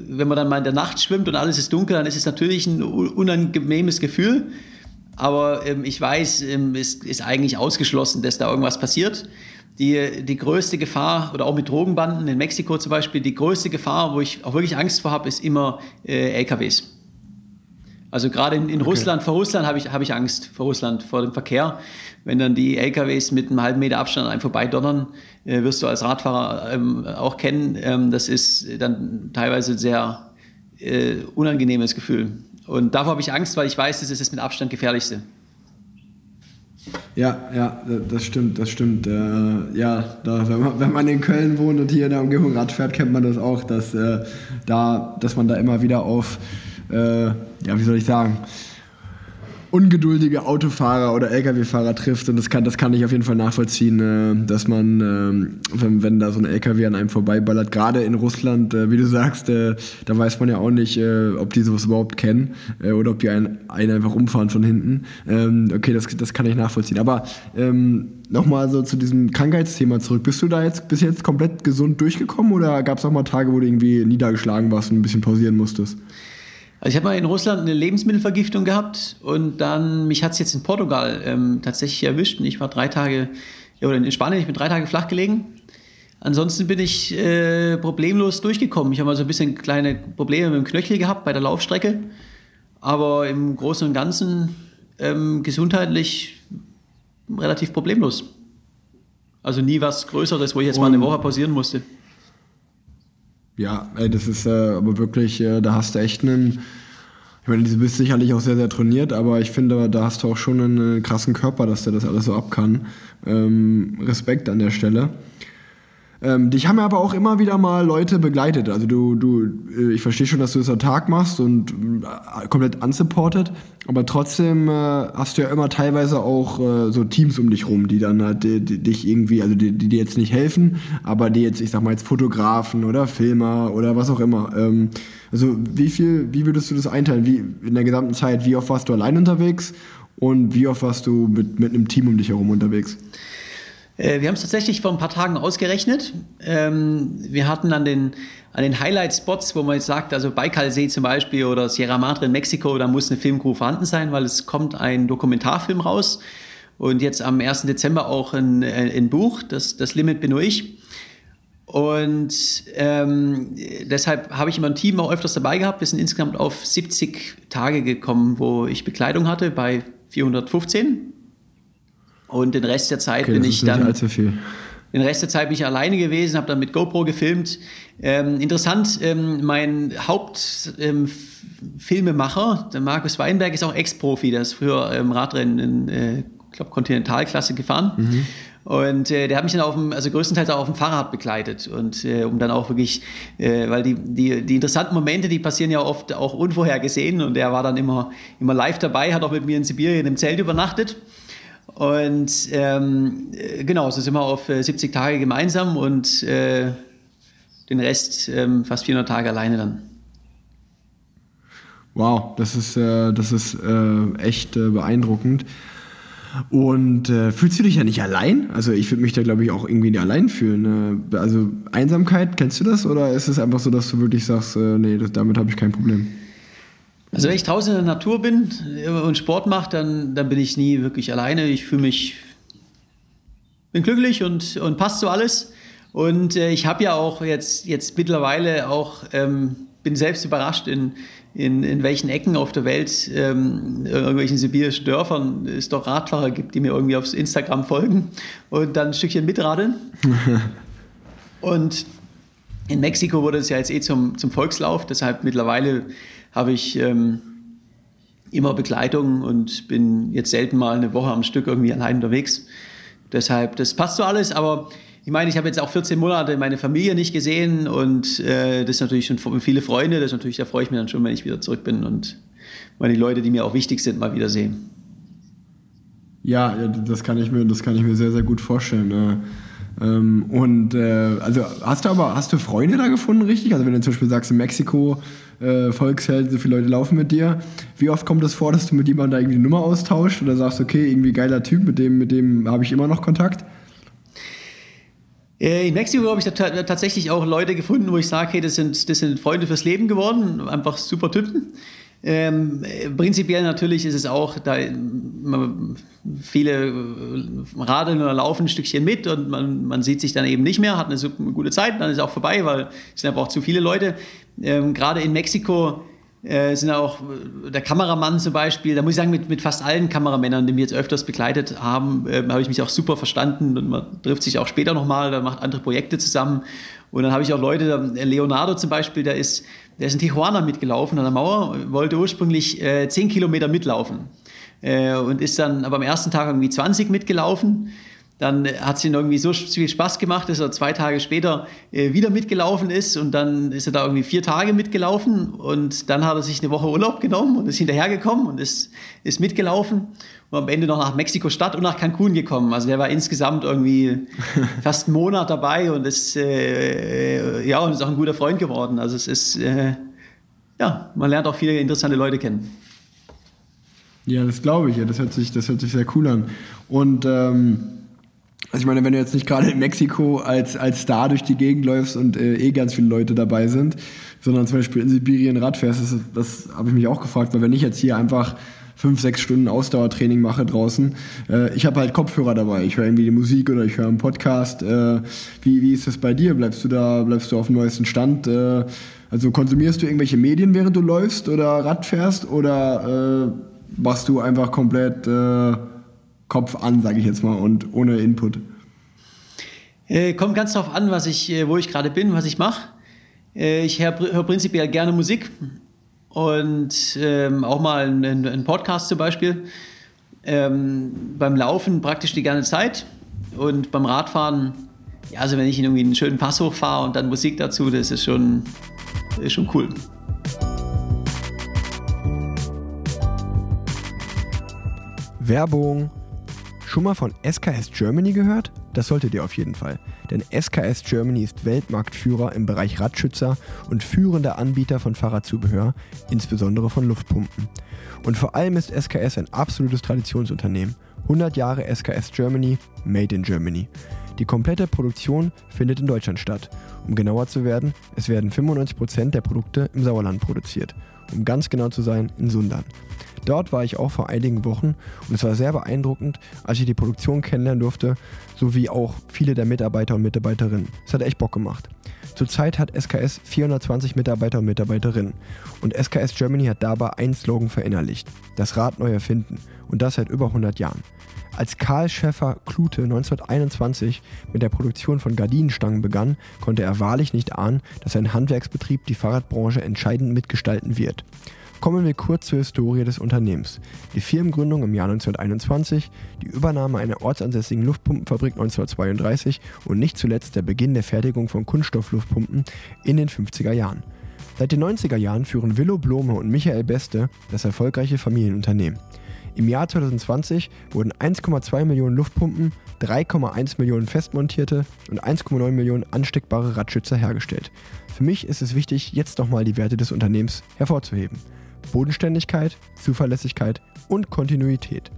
wenn man dann mal in der Nacht schwimmt und alles ist dunkel, dann ist es natürlich ein unangenehmes Gefühl. Aber ähm, ich weiß, ähm, es ist eigentlich ausgeschlossen, dass da irgendwas passiert. Die, die größte Gefahr, oder auch mit Drogenbanden in Mexiko zum Beispiel, die größte Gefahr, wo ich auch wirklich Angst vor habe, ist immer äh, LKWs. Also gerade in, in okay. Russland, vor Russland habe ich, hab ich Angst, vor Russland, vor dem Verkehr. Wenn dann die LKWs mit einem halben Meter Abstand an einem vorbeidonnern, äh, wirst du als Radfahrer ähm, auch kennen. Ähm, das ist dann teilweise ein sehr äh, unangenehmes Gefühl. Und davor habe ich Angst, weil ich weiß, das ist das mit Abstand gefährlichste. Ja, ja, das stimmt, das stimmt. Äh, ja, da, wenn, man, wenn man in Köln wohnt und hier in der Umgebung Rad fährt, kennt man das auch, dass, äh, da, dass man da immer wieder auf, äh, ja, wie soll ich sagen, ungeduldige Autofahrer oder Lkw-Fahrer trifft. Und das kann, das kann ich auf jeden Fall nachvollziehen, äh, dass man, äh, wenn, wenn da so ein Lkw an einem vorbeiballert, gerade in Russland, äh, wie du sagst, äh, da weiß man ja auch nicht, ob die sowas überhaupt kennen oder ob die einen, einen einfach umfahren von hinten. Ähm, okay, das, das kann ich nachvollziehen. Aber ähm, nochmal so zu diesem Krankheitsthema zurück. Bist du da jetzt bis jetzt komplett gesund durchgekommen oder gab es auch mal Tage, wo du irgendwie niedergeschlagen warst und ein bisschen pausieren musstest? Also ich habe mal in Russland eine Lebensmittelvergiftung gehabt und dann, mich hat es jetzt in Portugal ähm, tatsächlich erwischt und ich war drei Tage, oder in Spanien, ich bin drei Tage flach gelegen. Ansonsten bin ich äh, problemlos durchgekommen. Ich habe mal so ein bisschen kleine Probleme mit dem Knöchel gehabt bei der Laufstrecke, aber im Großen und Ganzen ähm, gesundheitlich relativ problemlos. Also nie was Größeres, wo ich jetzt und mal eine Woche pausieren musste. Ja, ey, das ist äh, aber wirklich, äh, da hast du echt einen. Ich meine, du bist sicherlich auch sehr, sehr trainiert, aber ich finde, da hast du auch schon einen krassen Körper, dass der das alles so ab kann. Ähm, Respekt an der Stelle. Ähm, dich haben aber auch immer wieder mal Leute begleitet. Also du, du, äh, ich verstehe schon, dass du das am Tag machst und äh, komplett unsupported, aber trotzdem äh, hast du ja immer teilweise auch äh, so Teams um dich rum, die dann halt die, die, dich irgendwie, also die, die dir jetzt nicht helfen, aber die jetzt, ich sag mal jetzt Fotografen oder Filmer oder was auch immer. Ähm, also wie viel, wie würdest du das einteilen? Wie in der gesamten Zeit, wie oft warst du allein unterwegs und wie oft warst du mit, mit einem Team um dich herum unterwegs? Äh, wir haben es tatsächlich vor ein paar Tagen ausgerechnet. Ähm, wir hatten an den, an den Highlight-Spots, wo man jetzt sagt, also Baikalsee zum Beispiel oder Sierra Madre in Mexiko, da muss eine Filmcrew vorhanden sein, weil es kommt ein Dokumentarfilm raus. Und jetzt am 1. Dezember auch ein, äh, ein Buch, das, das Limit bin nur ich. Und ähm, deshalb habe ich immer ein Team auch öfters dabei gehabt. Wir sind insgesamt auf 70 Tage gekommen, wo ich Bekleidung hatte bei 415 und den Rest der Zeit okay, bin ich dann. Allzu viel. Den Rest der Zeit bin ich alleine gewesen, habe dann mit GoPro gefilmt. Ähm, interessant, ähm, mein Hauptfilmemacher, ähm, der Markus Weinberg, ist auch Ex-Profi. Der ist früher ähm, Radrennen in, äh, ich glaube, Kontinentalklasse gefahren. Mhm. Und äh, der hat mich dann auf dem, also größtenteils auch auf dem Fahrrad begleitet. Und äh, um dann auch wirklich, äh, weil die, die, die interessanten Momente, die passieren ja oft auch unvorhergesehen. Und er war dann immer, immer live dabei, hat auch mit mir in Sibirien im Zelt übernachtet. Und ähm, äh, genau, so sind wir auf 70 äh, Tage gemeinsam und äh, den Rest ähm, fast 400 Tage alleine dann. Wow, das ist, äh, das ist äh, echt äh, beeindruckend. Und fühlst du dich ja nicht allein? Also ich würde mich da, glaube ich, auch irgendwie nicht allein fühlen. Ne? Also Einsamkeit, kennst du das? Oder ist es einfach so, dass du wirklich sagst, nee, das, damit habe ich kein Problem? Also wenn ich draußen in der Natur bin und Sport mache, dann, dann bin ich nie wirklich alleine. Ich fühle mich bin glücklich und, und passt so alles. Und äh, ich habe ja auch jetzt, jetzt mittlerweile auch, ähm, bin selbst überrascht, in, in, in welchen Ecken auf der Welt, ähm, in irgendwelchen sibirischen Dörfern es doch Radfahrer gibt, die mir irgendwie aufs Instagram folgen und dann ein Stückchen mitradeln. und in Mexiko wurde es ja jetzt eh zum, zum Volkslauf, deshalb mittlerweile habe ich ähm, immer Begleitung und bin jetzt selten mal eine Woche am Stück irgendwie allein unterwegs. Deshalb, das passt so alles, aber ich meine, ich habe jetzt auch 14 Monate meine Familie nicht gesehen und äh, das ist natürlich schon viele Freunde, das ist natürlich, da freue ich mich dann schon, wenn ich wieder zurück bin und meine Leute, die mir auch wichtig sind, mal wieder sehen. Ja, das kann ich mir, das kann ich mir sehr, sehr gut vorstellen. Äh, ähm, und äh, also hast du aber, hast du Freunde da gefunden, richtig? Also wenn du zum Beispiel sagst, in Mexiko äh, Volksheld, so viele Leute laufen mit dir, wie oft kommt es das vor, dass du mit jemandem da irgendwie eine Nummer austauscht oder sagst, okay, irgendwie geiler Typ, mit dem, mit dem habe ich immer noch Kontakt? Äh, in Mexiko habe ich tatsächlich auch Leute gefunden, wo ich sage, hey, das sind, das sind Freunde fürs Leben geworden, einfach super Typen. Ähm, prinzipiell natürlich ist es auch, da viele radeln oder laufen ein Stückchen mit und man, man sieht sich dann eben nicht mehr, hat eine, super, gute Zeit, dann ist es auch vorbei, weil es sind einfach auch zu viele Leute. Ähm, Gerade in Mexiko äh, sind auch der Kameramann zum Beispiel, da muss ich sagen, mit, mit fast allen Kameramännern, die wir jetzt öfters begleitet haben, äh, habe ich mich auch super verstanden und man trifft sich auch später nochmal, da macht andere Projekte zusammen. Und dann habe ich auch Leute, Leonardo zum Beispiel, der ist der ist in Tijuana mitgelaufen an der Mauer, wollte ursprünglich äh, 10 Kilometer mitlaufen äh, und ist dann aber am ersten Tag irgendwie 20 mitgelaufen. Dann hat es ihm irgendwie so viel Spaß gemacht, dass er zwei Tage später äh, wieder mitgelaufen ist und dann ist er da irgendwie vier Tage mitgelaufen und dann hat er sich eine Woche Urlaub genommen und ist hinterhergekommen und ist, ist mitgelaufen und am Ende noch nach Mexiko-Stadt und nach Cancun gekommen. Also der war insgesamt irgendwie fast einen Monat dabei und ist, äh, ja, und ist auch ein guter Freund geworden. Also es ist, äh, ja, man lernt auch viele interessante Leute kennen. Ja, das glaube ich. Ja, das hört sich, das hört sich sehr cool an. Und ähm, also ich meine, wenn du jetzt nicht gerade in Mexiko als, als Star durch die Gegend läufst und äh, eh ganz viele Leute dabei sind, sondern zum Beispiel in Sibirien Rad fährst, das, das habe ich mich auch gefragt, weil wenn ich jetzt hier einfach fünf, sechs Stunden Ausdauertraining mache draußen. Äh, ich habe halt Kopfhörer dabei. Ich höre irgendwie die Musik oder ich höre einen Podcast. Äh, wie, wie ist das bei dir? Bleibst du da, bleibst du auf dem neuesten Stand? Äh, also konsumierst du irgendwelche Medien, während du läufst oder Rad fährst oder äh, machst du einfach komplett äh, Kopf an, sage ich jetzt mal, und ohne Input? Äh, kommt ganz drauf an, was ich, wo ich gerade bin, was ich mache. Äh, ich höre hör prinzipiell gerne Musik und ähm, auch mal einen, einen, Podcast zum Beispiel. Ähm, beim Laufen praktisch die ganze Zeit und beim Radfahren, ja, also wenn ich irgendwie einen schönen Pass hochfahre und dann Musik dazu, das ist schon, das ist schon cool. Werbung. Schon mal von SKS Germany gehört? Das solltet ihr auf jeden Fall. Denn SKS Germany ist Weltmarktführer im Bereich Radschützer und führender Anbieter von Fahrradzubehör, insbesondere von Luftpumpen. Und vor allem ist SKS ein absolutes Traditionsunternehmen. 100 Jahre SKS Germany, Made in Germany. Die komplette Produktion findet in Deutschland statt. Um genauer zu werden, es werden 95% der Produkte im Sauerland produziert. Um ganz genau zu sein, in Sundern. Dort war ich auch vor einigen Wochen und es war sehr beeindruckend, als ich die Produktion kennenlernen durfte, sowie auch viele der Mitarbeiter und Mitarbeiterinnen. Es hat echt Bock gemacht. Zurzeit hat SKS 420 Mitarbeiter und Mitarbeiterinnen und SKS Germany hat dabei einen Slogan verinnerlicht: Das Rad neu erfinden und das seit über 100 Jahren. Als Karl Schäffer Klute 1921 mit der Produktion von Gardinenstangen begann, konnte er wahrlich nicht ahnen, dass sein Handwerksbetrieb die Fahrradbranche entscheidend mitgestalten wird. Kommen wir kurz zur Historie des Unternehmens. Die Firmengründung im Jahr 1921, die Übernahme einer ortsansässigen Luftpumpenfabrik 1932 und nicht zuletzt der Beginn der Fertigung von Kunststoffluftpumpen in den 50er Jahren. Seit den 90er Jahren führen Willow Blome und Michael Beste das erfolgreiche Familienunternehmen. Im Jahr 2020 wurden 1,2 Millionen Luftpumpen, 3,1 Millionen festmontierte und 1,9 Millionen ansteckbare Radschützer hergestellt. Für mich ist es wichtig, jetzt nochmal die Werte des Unternehmens hervorzuheben. Bodenständigkeit, Zuverlässigkeit und Kontinuität.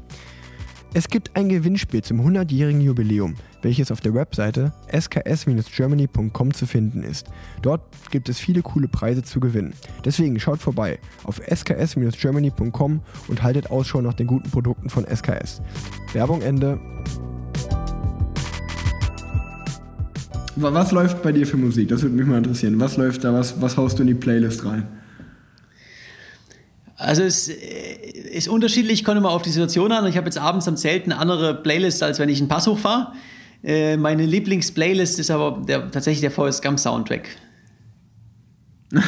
Es gibt ein Gewinnspiel zum 100-jährigen Jubiläum, welches auf der Webseite sks-germany.com zu finden ist. Dort gibt es viele coole Preise zu gewinnen. Deswegen schaut vorbei auf sks-germany.com und haltet Ausschau nach den guten Produkten von SKS. Werbung Ende. Was läuft bei dir für Musik? Das würde mich mal interessieren. Was läuft da? Was, was haust du in die Playlist rein? Also es äh, ist unterschiedlich, kommt immer auf die Situation an. Ich habe jetzt abends am Zelt eine andere Playlist, als wenn ich einen Pass hochfahre. Äh, meine Lieblingsplaylist ist aber der, tatsächlich der Forrest Gump Soundtrack.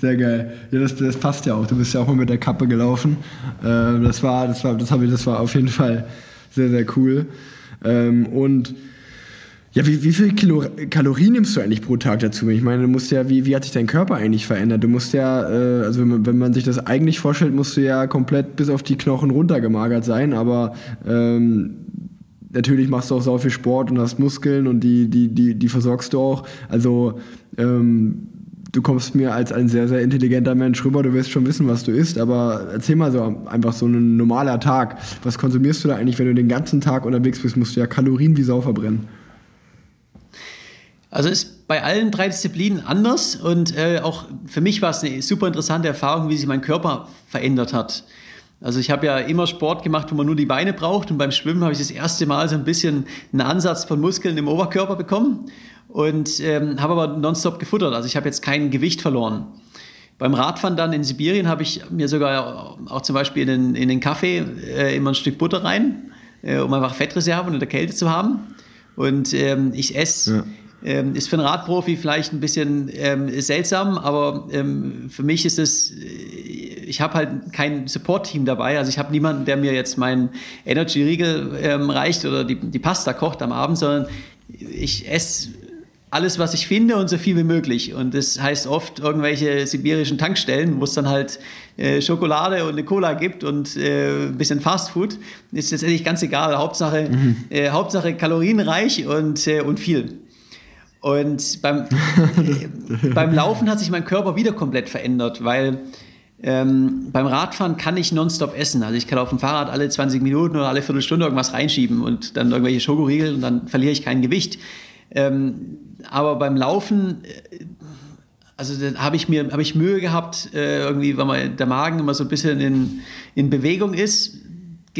Sehr geil. Ja, das, das passt ja auch. Du bist ja auch mal mit der Kappe gelaufen. Äh, das war, das war, das habe ich, das war auf jeden Fall sehr, sehr cool. Ähm, und ja, wie, wie viel Kilo, Kalorien nimmst du eigentlich pro Tag dazu? Ich meine, du musst ja, wie, wie hat sich dein Körper eigentlich verändert? Du musst ja, äh, also wenn man, wenn man sich das eigentlich vorstellt, musst du ja komplett bis auf die Knochen runtergemagert sein, aber ähm, natürlich machst du auch so viel Sport und hast Muskeln und die, die, die, die versorgst du auch. Also ähm, du kommst mir als ein sehr, sehr intelligenter Mensch rüber, du wirst schon wissen, was du isst, aber erzähl mal so einfach so ein normaler Tag. Was konsumierst du da eigentlich, wenn du den ganzen Tag unterwegs bist, musst du ja Kalorien wie Sau verbrennen. Also ist bei allen drei Disziplinen anders und äh, auch für mich war es eine super interessante Erfahrung, wie sich mein Körper verändert hat. Also ich habe ja immer Sport gemacht, wo man nur die Beine braucht und beim Schwimmen habe ich das erste Mal so ein bisschen einen Ansatz von Muskeln im Oberkörper bekommen und ähm, habe aber nonstop gefuttert. Also ich habe jetzt kein Gewicht verloren. Beim Radfahren dann in Sibirien habe ich mir sogar auch zum Beispiel in den, in den Kaffee äh, immer ein Stück Butter rein, äh, um einfach Fettreserven in der Kälte zu haben. Und ähm, ich esse ja ähm, ist für einen Radprofi vielleicht ein bisschen ähm, seltsam, aber ähm, für mich ist es, äh, ich habe halt kein Support-Team dabei. Also ich habe niemanden, der mir jetzt meinen Energy-Riegel ähm, reicht oder die, die Pasta kocht am Abend, sondern ich esse alles, was ich finde und so viel wie möglich. Und das heißt oft irgendwelche sibirischen Tankstellen, wo es dann halt äh, Schokolade und eine Cola gibt und äh, ein bisschen Fastfood. Ist letztendlich ganz egal. Hauptsache, mhm. äh, Hauptsache kalorienreich und, äh, und viel. Und beim, beim Laufen hat sich mein Körper wieder komplett verändert, weil ähm, beim Radfahren kann ich nonstop essen. Also ich kann auf dem Fahrrad alle 20 Minuten oder alle Viertelstunde irgendwas reinschieben und dann irgendwelche Schokoriegel und dann verliere ich kein Gewicht. Ähm, aber beim Laufen, äh, also da habe ich mir habe ich Mühe gehabt, äh, irgendwie, weil man, der Magen immer so ein bisschen in, in Bewegung ist,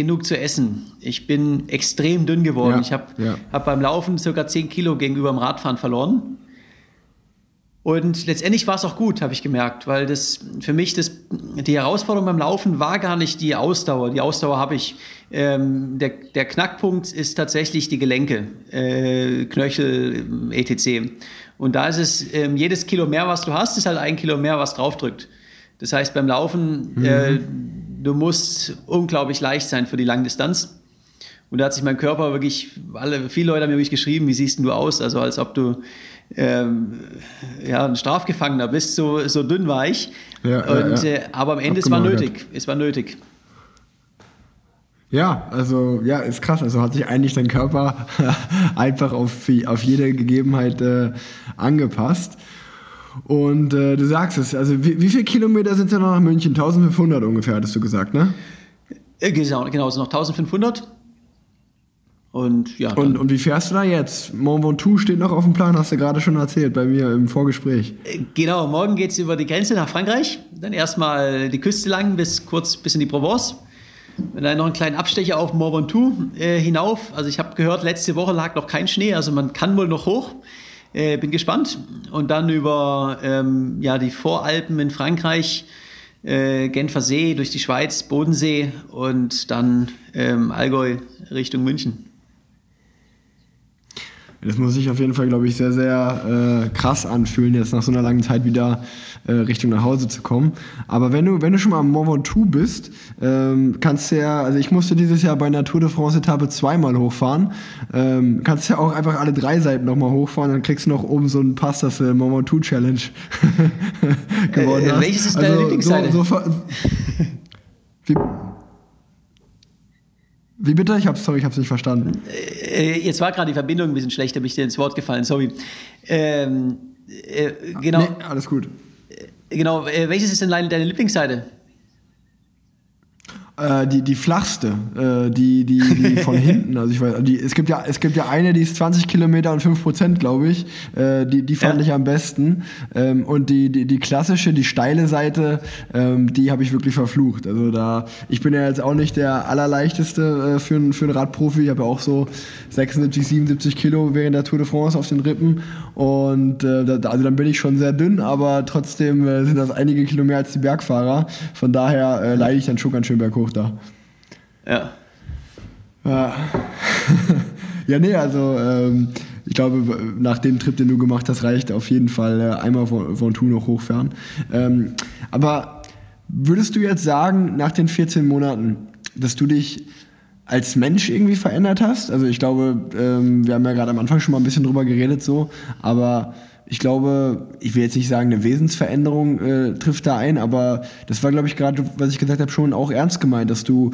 genug zu essen. Ich bin extrem dünn geworden. Ja, ich habe ja. hab beim Laufen sogar 10 Kilo gegenüber dem Radfahren verloren. Und letztendlich war es auch gut, habe ich gemerkt, weil das für mich das, die Herausforderung beim Laufen war gar nicht die Ausdauer. Die Ausdauer habe ich. Ähm, der, der Knackpunkt ist tatsächlich die Gelenke, äh, Knöchel, etc. Und da ist es, ähm, jedes Kilo mehr, was du hast, ist halt ein Kilo mehr, was draufdrückt. Das heißt, beim Laufen, mhm. äh, du musst unglaublich leicht sein für die Langdistanz. Und da hat sich mein Körper wirklich, alle, viele Leute haben mir wirklich geschrieben, wie siehst du aus? Also als ob du ähm, ja, ein Strafgefangener bist, so, so dünn war ich. Ja, Und, ja, ja. Äh, aber am Ende, es war nötig. Es war nötig. Ja, also ja, ist krass. Also hat sich eigentlich dein Körper einfach auf, auf jede Gegebenheit äh, angepasst. Und äh, du sagst es, also wie, wie viele Kilometer sind es noch nach München? 1500 ungefähr, hattest du gesagt, ne? Äh, genau, genau, es sind noch 1500. Und ja. Und, und wie fährst du da jetzt? Mont Ventoux steht noch auf dem Plan, hast du gerade schon erzählt bei mir im Vorgespräch. Äh, genau, morgen geht es über die Grenze nach Frankreich. Dann erstmal die Küste lang bis kurz bis in die Provence. Und dann noch einen kleinen Abstecher auf Mont Ventoux äh, hinauf. Also ich habe gehört, letzte Woche lag noch kein Schnee, also man kann wohl noch hoch. Äh, bin gespannt. Und dann über ähm, ja, die Voralpen in Frankreich, äh, Genfer See, durch die Schweiz, Bodensee und dann ähm, Allgäu Richtung München. Das muss sich auf jeden Fall, glaube ich, sehr, sehr äh, krass anfühlen, jetzt nach so einer langen Zeit wieder äh, Richtung nach Hause zu kommen. Aber wenn du, wenn du schon mal am Mont Ventoux bist, ähm, kannst du ja, also ich musste dieses Jahr bei einer Tour de France Etappe zweimal hochfahren, ähm, kannst ja auch einfach alle drei Seiten nochmal hochfahren, dann kriegst du noch oben so einen Pass, dass du Mont Ventoux Challenge gewonnen äh, hast. Welches ist deine also, Lieblingsseite? So, so, wie, wie bitte? Ich hab's, sorry, ich hab's nicht verstanden. Äh, jetzt war gerade die Verbindung ein bisschen schlecht, habe ich dir ins Wort gefallen, sorry. Ähm, äh, genau. Nee, alles gut. Äh, genau, äh, welches ist denn deine Lieblingsseite? Äh, die, die flachste, äh, die, die, die von hinten. Also ich weiß, die, es, gibt ja, es gibt ja eine, die ist 20 Kilometer und 5 Prozent, glaube ich. Äh, die, die fand ja. ich am besten. Ähm, und die, die, die klassische, die steile Seite, ähm, die habe ich wirklich verflucht. Also da, ich bin ja jetzt auch nicht der allerleichteste äh, für, für einen Radprofi. Ich habe ja auch so 76, 77 Kilo während der Tour de France auf den Rippen. Und äh, da, also dann bin ich schon sehr dünn, aber trotzdem äh, sind das einige Kilo mehr als die Bergfahrer. Von daher äh, leide ich dann schon ganz schön berghoch da. Ja. Ja, ja nee, also ähm, ich glaube, nach dem Trip, den du gemacht hast, reicht auf jeden Fall äh, einmal von, von Thun noch hochfahren. Ähm, aber würdest du jetzt sagen, nach den 14 Monaten, dass du dich als Mensch irgendwie verändert hast. Also ich glaube, ähm, wir haben ja gerade am Anfang schon mal ein bisschen drüber geredet so, aber ich glaube, ich will jetzt nicht sagen, eine Wesensveränderung äh, trifft da ein, aber das war, glaube ich, gerade, was ich gesagt habe, schon auch ernst gemeint, dass du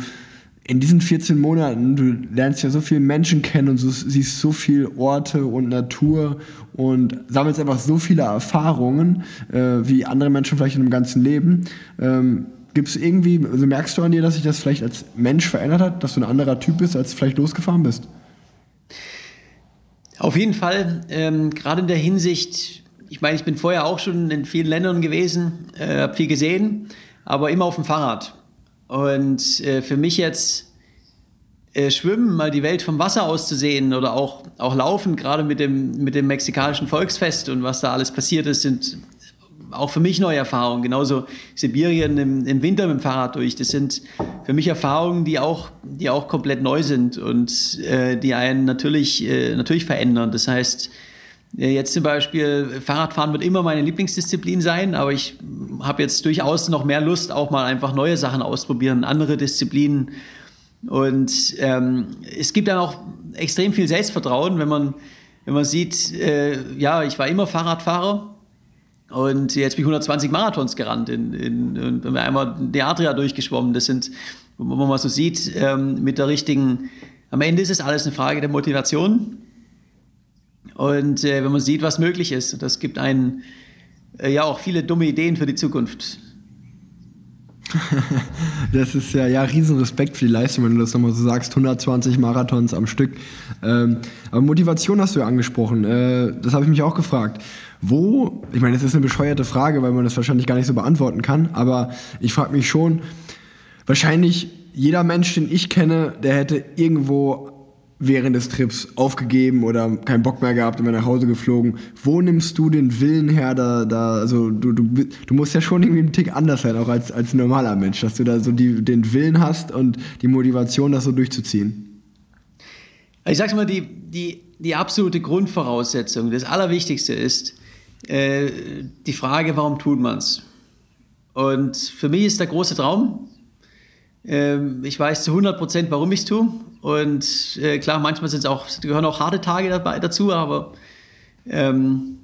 in diesen 14 Monaten, du lernst ja so viele Menschen kennen und so, siehst so viele Orte und Natur und sammelst einfach so viele Erfahrungen, äh, wie andere Menschen vielleicht in einem ganzen Leben. Ähm, Gibt es irgendwie, also merkst du an dir, dass sich das vielleicht als Mensch verändert hat, dass du ein anderer Typ bist, als du vielleicht losgefahren bist? Auf jeden Fall, ähm, gerade in der Hinsicht, ich meine, ich bin vorher auch schon in vielen Ländern gewesen, äh, habe viel gesehen, aber immer auf dem Fahrrad. Und äh, für mich jetzt äh, Schwimmen, mal die Welt vom Wasser aus zu sehen oder auch, auch Laufen, gerade mit dem, mit dem mexikanischen Volksfest und was da alles passiert ist, sind auch für mich neue Erfahrungen. Genauso Sibirien im, im, Winter mit dem Fahrrad durch. Das sind für mich Erfahrungen, die auch, die auch komplett neu sind und äh, die einen natürlich, äh, natürlich verändern. Das heißt, äh, Jetzt zum Beispiel, Fahrradfahren wird immer meine Lieblingsdisziplin sein, aber ich habe jetzt durchaus noch mehr Lust, auch mal einfach neue Sachen ausprobieren, andere Disziplinen. Und ähm, es gibt dann auch extrem viel Selbstvertrauen, wenn man, wenn man sieht, äh, ja, ich war immer Fahrradfahrer und jetzt bin ich 120 Marathons gerannt, in, in, in, einmal die Adria durchgeschwommen. Das sind, wo man mal so sieht, ähm, mit der richtigen, am Ende ist es alles eine Frage der Motivation. Und äh, wenn man sieht, was möglich ist, das gibt einen äh, ja auch viele dumme Ideen für die Zukunft. das ist ja, ja riesen Respekt für die Leistung, wenn du das nochmal so sagst, 120 Marathons am Stück. Ähm, aber Motivation hast du ja angesprochen, äh, das habe ich mich auch gefragt. Wo, ich meine, das ist eine bescheuerte Frage, weil man das wahrscheinlich gar nicht so beantworten kann, aber ich frage mich schon, wahrscheinlich jeder Mensch, den ich kenne, der hätte irgendwo während des Trips aufgegeben oder keinen Bock mehr gehabt und bin nach Hause geflogen. Wo nimmst du den Willen her, da, da also du, du, du musst ja schon irgendwie einen Tick anders sein, auch als, als normaler Mensch, dass du da so die, den Willen hast und die Motivation, das so durchzuziehen? Ich sag's mal, die, die, die absolute Grundvoraussetzung, das Allerwichtigste ist äh, die Frage, warum tut man's? Und für mich ist der große Traum, ähm, ich weiß zu 100 Prozent, warum ich es tue. Und äh, klar, manchmal sind es auch, gehören auch harte Tage dabei dazu, aber ähm,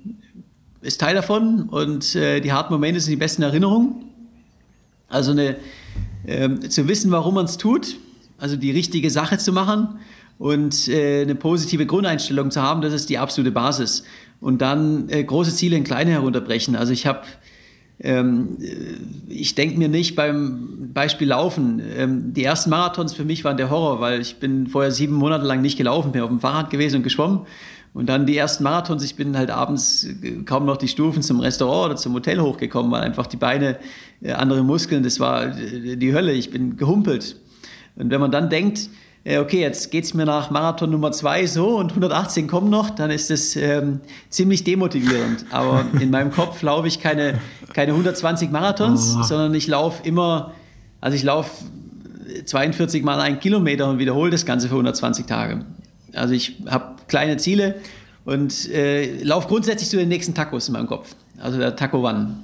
ist Teil davon. Und äh, die harten Momente sind die besten Erinnerungen. Also eine, äh, zu wissen, warum man es tut, also die richtige Sache zu machen und äh, eine positive Grundeinstellung zu haben, das ist die absolute Basis. Und dann äh, große Ziele in kleine herunterbrechen. Also ich habe ähm, ich denke mir nicht beim Beispiel Laufen. Ähm, die ersten Marathons für mich waren der Horror, weil ich bin vorher sieben Monate lang nicht gelaufen, bin auf dem Fahrrad gewesen und geschwommen. Und dann die ersten Marathons, ich bin halt abends kaum noch die Stufen zum Restaurant oder zum Hotel hochgekommen, weil einfach die Beine, äh, andere Muskeln, das war die Hölle. Ich bin gehumpelt. Und wenn man dann denkt, okay, jetzt geht es mir nach Marathon Nummer zwei so und 118 kommen noch, dann ist das ähm, ziemlich demotivierend. Aber in meinem Kopf laufe ich keine, keine 120 Marathons, oh. sondern ich laufe immer, also ich laufe 42 mal einen Kilometer und wiederhole das Ganze für 120 Tage. Also ich habe kleine Ziele und äh, laufe grundsätzlich zu den nächsten Tacos in meinem Kopf. Also der Taco One.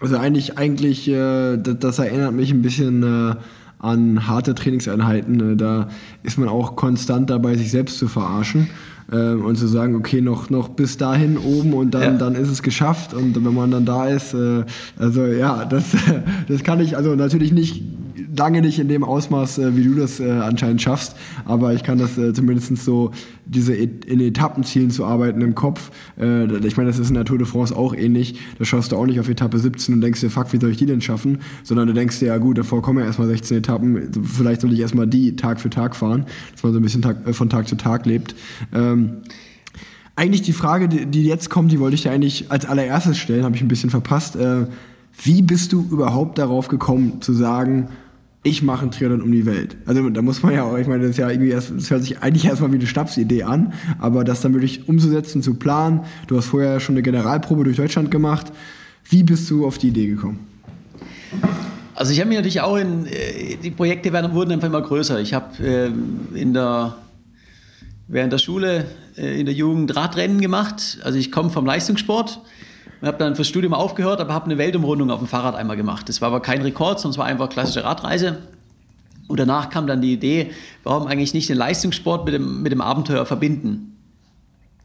Also eigentlich, eigentlich, äh, das, das, erinnert mich ein bisschen äh, an harte Trainingseinheiten. Äh, da ist man auch konstant dabei, sich selbst zu verarschen äh, und zu sagen, okay, noch, noch bis dahin oben und dann, ja. dann ist es geschafft. Und wenn man dann da ist, äh, also ja, das, das kann ich also natürlich nicht lange nicht in dem Ausmaß, äh, wie du das äh, anscheinend schaffst, aber ich kann das äh, zumindest so, diese et in Etappenzielen zu arbeiten im Kopf. Äh, ich meine, das ist in der Tour de France auch ähnlich. Da schaust du auch nicht auf Etappe 17 und denkst dir, fuck, wie soll ich die denn schaffen? Sondern du denkst dir, ja gut, davor kommen ja erstmal 16 Etappen, vielleicht soll ich erstmal die Tag für Tag fahren, dass man so ein bisschen Tag, äh, von Tag zu Tag lebt. Ähm, eigentlich die Frage, die, die jetzt kommt, die wollte ich dir eigentlich als allererstes stellen, habe ich ein bisschen verpasst. Äh, wie bist du überhaupt darauf gekommen zu sagen, ich mache einen Triathlon um die Welt. Also da muss man ja auch, ich meine, das ist ja irgendwie erst, das hört sich eigentlich erstmal wie eine Schnapsidee an, aber das dann wirklich umzusetzen, zu planen. Du hast vorher schon eine Generalprobe durch Deutschland gemacht. Wie bist du auf die Idee gekommen? Also ich habe mich natürlich auch in, äh, die Projekte werden, wurden einfach immer größer. Ich habe äh, in der, während der Schule äh, in der Jugend Radrennen gemacht. Also ich komme vom Leistungssport und habe dann fürs Studium aufgehört, aber habe eine Weltumrundung auf dem Fahrrad einmal gemacht. Das war aber kein Rekord, sondern es war einfach klassische Radreise. Und danach kam dann die Idee, warum eigentlich nicht den Leistungssport mit dem, mit dem Abenteuer verbinden.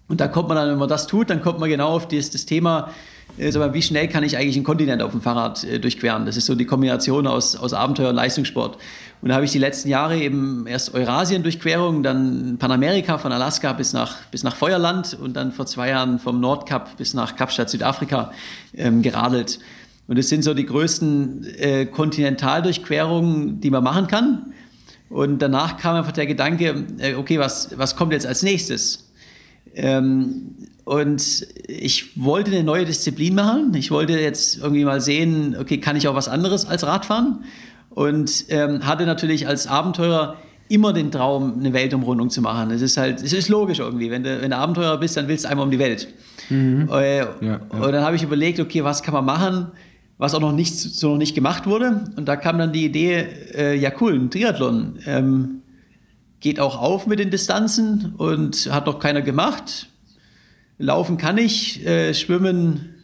Und da kommt man dann, wenn man das tut, dann kommt man genau auf das, das Thema, äh, wie schnell kann ich eigentlich einen Kontinent auf dem Fahrrad äh, durchqueren. Das ist so die Kombination aus, aus Abenteuer und Leistungssport. Und da habe ich die letzten Jahre eben erst Eurasien-Durchquerung, dann Panamerika von Alaska bis nach, bis nach Feuerland und dann vor zwei Jahren vom Nordkap bis nach Kapstadt, Südafrika ähm, geradelt. Und das sind so die größten äh, Kontinentaldurchquerungen, die man machen kann. Und danach kam einfach der Gedanke, äh, okay, was, was kommt jetzt als nächstes? Ähm, und ich wollte eine neue Disziplin machen. Ich wollte jetzt irgendwie mal sehen, okay, kann ich auch was anderes als Radfahren? Und ähm, hatte natürlich als Abenteurer immer den Traum, eine Weltumrundung zu machen. Es ist halt, es ist logisch irgendwie. Wenn du, wenn du Abenteurer bist, dann willst du einmal um die Welt. Mhm. Äh, ja, ja. Und dann habe ich überlegt, okay, was kann man machen, was auch noch nicht, so noch nicht gemacht wurde. Und da kam dann die Idee, äh, ja cool, ein Triathlon. Ähm, geht auch auf mit den Distanzen und hat noch keiner gemacht. Laufen kann ich, äh, schwimmen,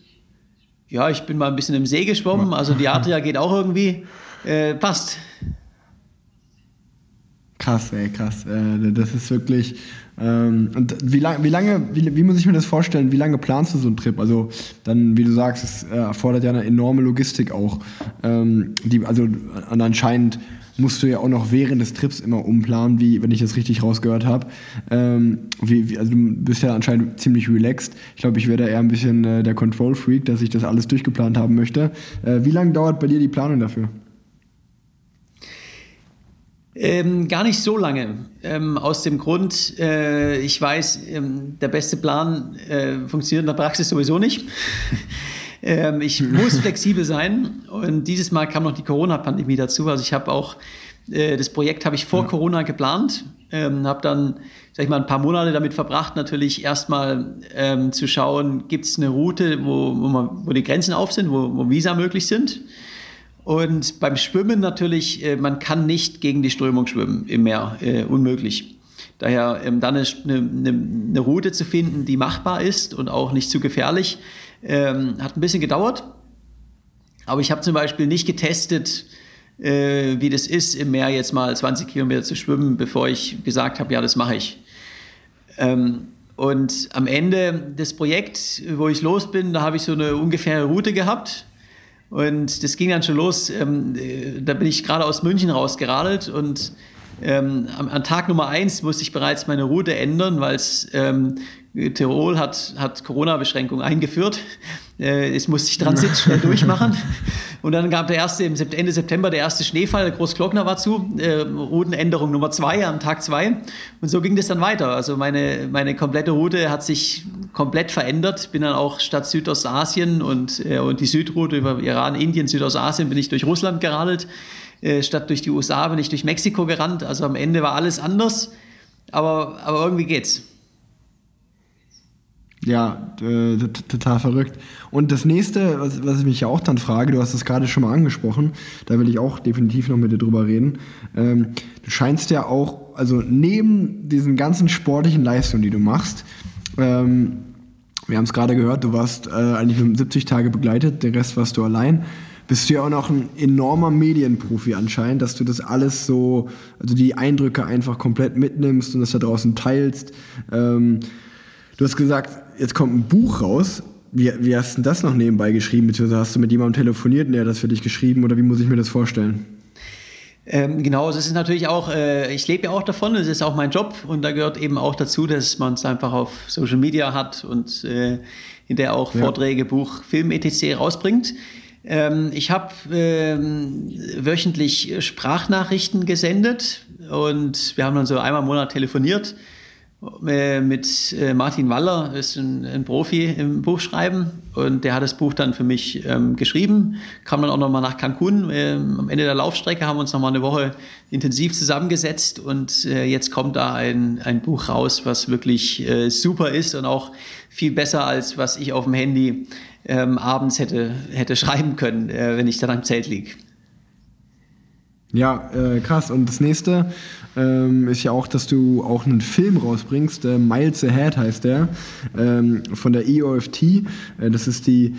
ja, ich bin mal ein bisschen im See geschwommen, also die Adria geht auch irgendwie äh, passt. Krass, ey, krass. Äh, das ist wirklich. Ähm, und wie, lang, wie lange, wie, wie, muss ich mir das vorstellen? Wie lange planst du so einen Trip? Also, dann, wie du sagst, es äh, erfordert ja eine enorme Logistik auch. Ähm, die, also, anscheinend musst du ja auch noch während des Trips immer umplanen, wie, wenn ich das richtig rausgehört habe. Ähm, wie, wie, also du bist ja anscheinend ziemlich relaxed. Ich glaube, ich wäre da eher ein bisschen äh, der Control-Freak, dass ich das alles durchgeplant haben möchte. Äh, wie lange dauert bei dir die Planung dafür? Ähm, gar nicht so lange. Ähm, aus dem Grund, äh, ich weiß, ähm, der beste Plan äh, funktioniert in der Praxis sowieso nicht. Ähm, ich muss flexibel sein. Und dieses Mal kam noch die Corona-Pandemie dazu. Also ich habe auch Äh, das Projekt habe ich vor ja. Corona geplant, ähm, habe dann, sag ich mal, ein paar Monate damit verbracht, natürlich erstmal ähm, zu schauen, gibt es eine Route, wo, wo, man, wo die Grenzen auf sind, wo, wo Visa möglich sind. Und beim Schwimmen natürlich, äh, man kann nicht gegen die Strömung schwimmen im Meer, äh, unmöglich. Daher ähm, dann eine, eine, eine, Route zu finden, die machbar ist und auch nicht zu gefährlich, ähm, hat ein bisschen gedauert. Aber ich habe zum Beispiel nicht getestet, äh, wie das ist, im Meer jetzt mal 20 Kilometer zu schwimmen, bevor ich gesagt habe, ja, das mache ich. Ähm, und am Ende des Projekts, wo ich los bin, da habe ich so eine ungefähre Route gehabt. Und das ging dann schon los. Ähm, äh, da bin ich gerade aus München rausgeradelt und ähm, an Tag Nummer eins musste ich bereits meine Route ändern, weil es ähm, Tirol hat, hat Corona-Beschränkungen eingeführt. Äh, es musste ich Transit schnell durchmachen. Und dann gab der erste, Ende September der erste Schneefall, Großglockner war zu, äh, Routenänderung Nummer zwei am Tag zwei. Und so ging das dann weiter. Also meine, meine komplette Route hat sich komplett verändert. Bin dann auch statt Südostasien und, äh, und die Südroute über Iran, Indien, Südostasien bin ich durch Russland geradelt. Äh, statt durch die USA bin ich durch Mexiko gerannt. Also am Ende war alles anders. Aber, aber irgendwie geht's. Ja, äh, total verrückt. Und das nächste, was, was ich mich ja auch dann frage, du hast es gerade schon mal angesprochen, da will ich auch definitiv noch mit dir drüber reden. Ähm, du scheinst ja auch, also neben diesen ganzen sportlichen Leistungen, die du machst, ähm, wir haben es gerade gehört, du warst äh, eigentlich mit 70 Tage begleitet, den Rest warst du allein. Bist du ja auch noch ein enormer Medienprofi anscheinend, dass du das alles so, also die Eindrücke einfach komplett mitnimmst und das da draußen teilst. Ähm, du hast gesagt, jetzt kommt ein Buch raus. Wie, wie hast du das noch nebenbei geschrieben? Beziehungsweise hast du mit jemandem telefoniert und er hat das für dich geschrieben? Oder wie muss ich mir das vorstellen? Ähm, genau, das ist natürlich auch, äh, ich lebe ja auch davon, das ist auch mein Job und da gehört eben auch dazu, dass man es einfach auf Social Media hat und äh, in der auch ja. Vorträge, Buch, Film etc. rausbringt. Ähm, ich habe ähm, wöchentlich Sprachnachrichten gesendet und wir haben dann so einmal im Monat telefoniert mit äh, Martin Waller, ist ein, ein, Profi im Buchschreiben und der hat das Buch dann für mich ähm, geschrieben, kam dann auch nochmal nach Cancun. Ähm, am Ende der Laufstrecke haben wir uns nochmal eine Woche intensiv zusammengesetzt und äh, jetzt kommt da ein, ein Buch raus, was wirklich äh, super ist und auch viel besser als was ich auf dem Handy ähm, abends hätte, hätte schreiben können, äh, wenn ich dann am Zelt liege. Ja, äh, krass. Und das nächste ähm, ist ja auch, dass du auch einen Film rausbringst. Äh, Miles Ahead heißt der, ähm, von der EOFT. Äh, das ist die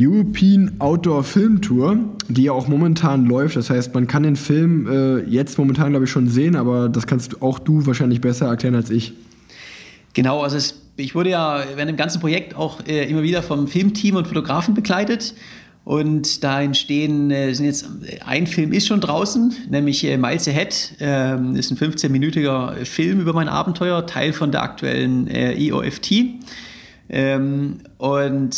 European Outdoor Film Tour, die ja auch momentan läuft. Das heißt, man kann den Film äh, jetzt momentan, glaube ich, schon sehen, aber das kannst auch du wahrscheinlich besser erklären als ich. Genau, also es, ich wurde ja während dem ganzen Projekt auch äh, immer wieder vom Filmteam und Fotografen begleitet. Und da entstehen, äh, sind jetzt, ein Film ist schon draußen, nämlich äh, Miles Ahead, äh, ist ein 15-minütiger Film über mein Abenteuer, Teil von der aktuellen äh, EOFT. Ähm, und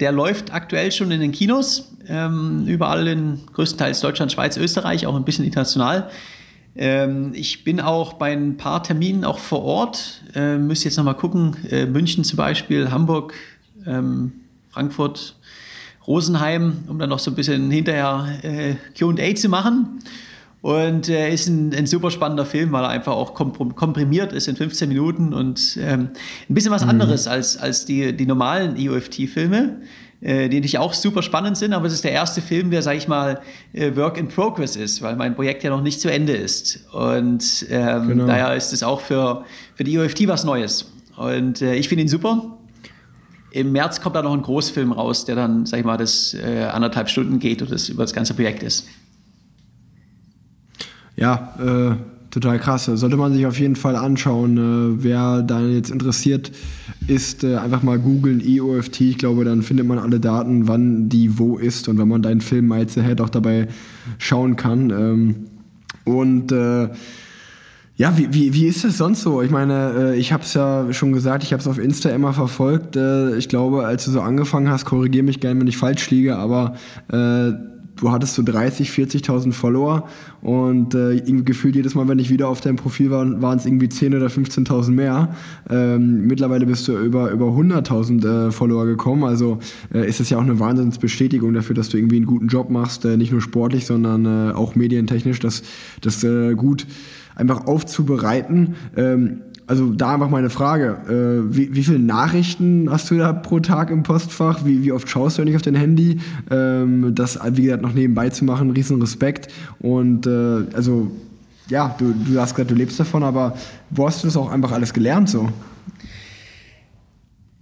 der läuft aktuell schon in den Kinos, ähm, überall in größtenteils Deutschland, Schweiz, Österreich, auch ein bisschen international. Ähm, ich bin auch bei ein paar Terminen auch vor Ort, äh, müsste jetzt nochmal gucken, München zum Beispiel, Hamburg, ähm, Frankfurt, Rosenheim, um dann noch so ein bisschen hinterher äh, QA zu machen. Und äh, ist ein, ein, super spannender Film, weil er einfach auch komprimiert ist in 15 Minuten und ähm, ein bisschen was mhm. anderes als, als die, die normalen EOFT-Filme, äh, die natürlich auch super spannend sind, aber es ist der erste Film, der, sag ich mal, äh, Work in Progress ist, weil mein Projekt ja noch nicht zu Ende ist. Und ähm, genau. daher ist es auch für, für die EOFT was Neues. Und äh, ich finde ihn super. Im März kommt da noch ein Großfilm raus, der dann, sag ich mal, das äh, anderthalb Stunden geht und das über das ganze Projekt ist. Ja, äh, total krass. Sollte man sich auf jeden Fall anschauen. Äh, wer da jetzt interessiert ist, äh, einfach mal googeln EOFT. Ich glaube, dann findet man alle Daten, wann die wo ist und wenn man deinen Film Miles Ahead auch dabei schauen kann. Ähm, und äh, ja, wie, wie, wie ist das sonst so? Ich meine, äh, ich habe es ja schon gesagt, ich habe es auf Insta immer verfolgt. Äh, ich glaube, als du so angefangen hast, korrigiere mich gerne, wenn ich falsch liege, aber äh, du hattest so 30, 40.000 Follower und äh, gefühlt jedes Mal, wenn ich wieder auf deinem Profil war, waren es irgendwie 10.000 oder 15.000 mehr. Ähm, mittlerweile bist du über, über 100.000 äh, Follower gekommen, also äh, ist es ja auch eine Wahnsinnsbestätigung dafür, dass du irgendwie einen guten Job machst, äh, nicht nur sportlich, sondern äh, auch medientechnisch, das, das äh, gut einfach aufzubereiten. Ähm, also da einfach meine Frage, äh, wie, wie viele Nachrichten hast du da pro Tag im Postfach? Wie, wie oft schaust du nicht auf dein Handy? Ähm, das, wie gesagt, noch nebenbei zu machen, riesen Respekt. Und äh, also, ja, du, du hast gesagt, du lebst davon, aber wo hast du das auch einfach alles gelernt so?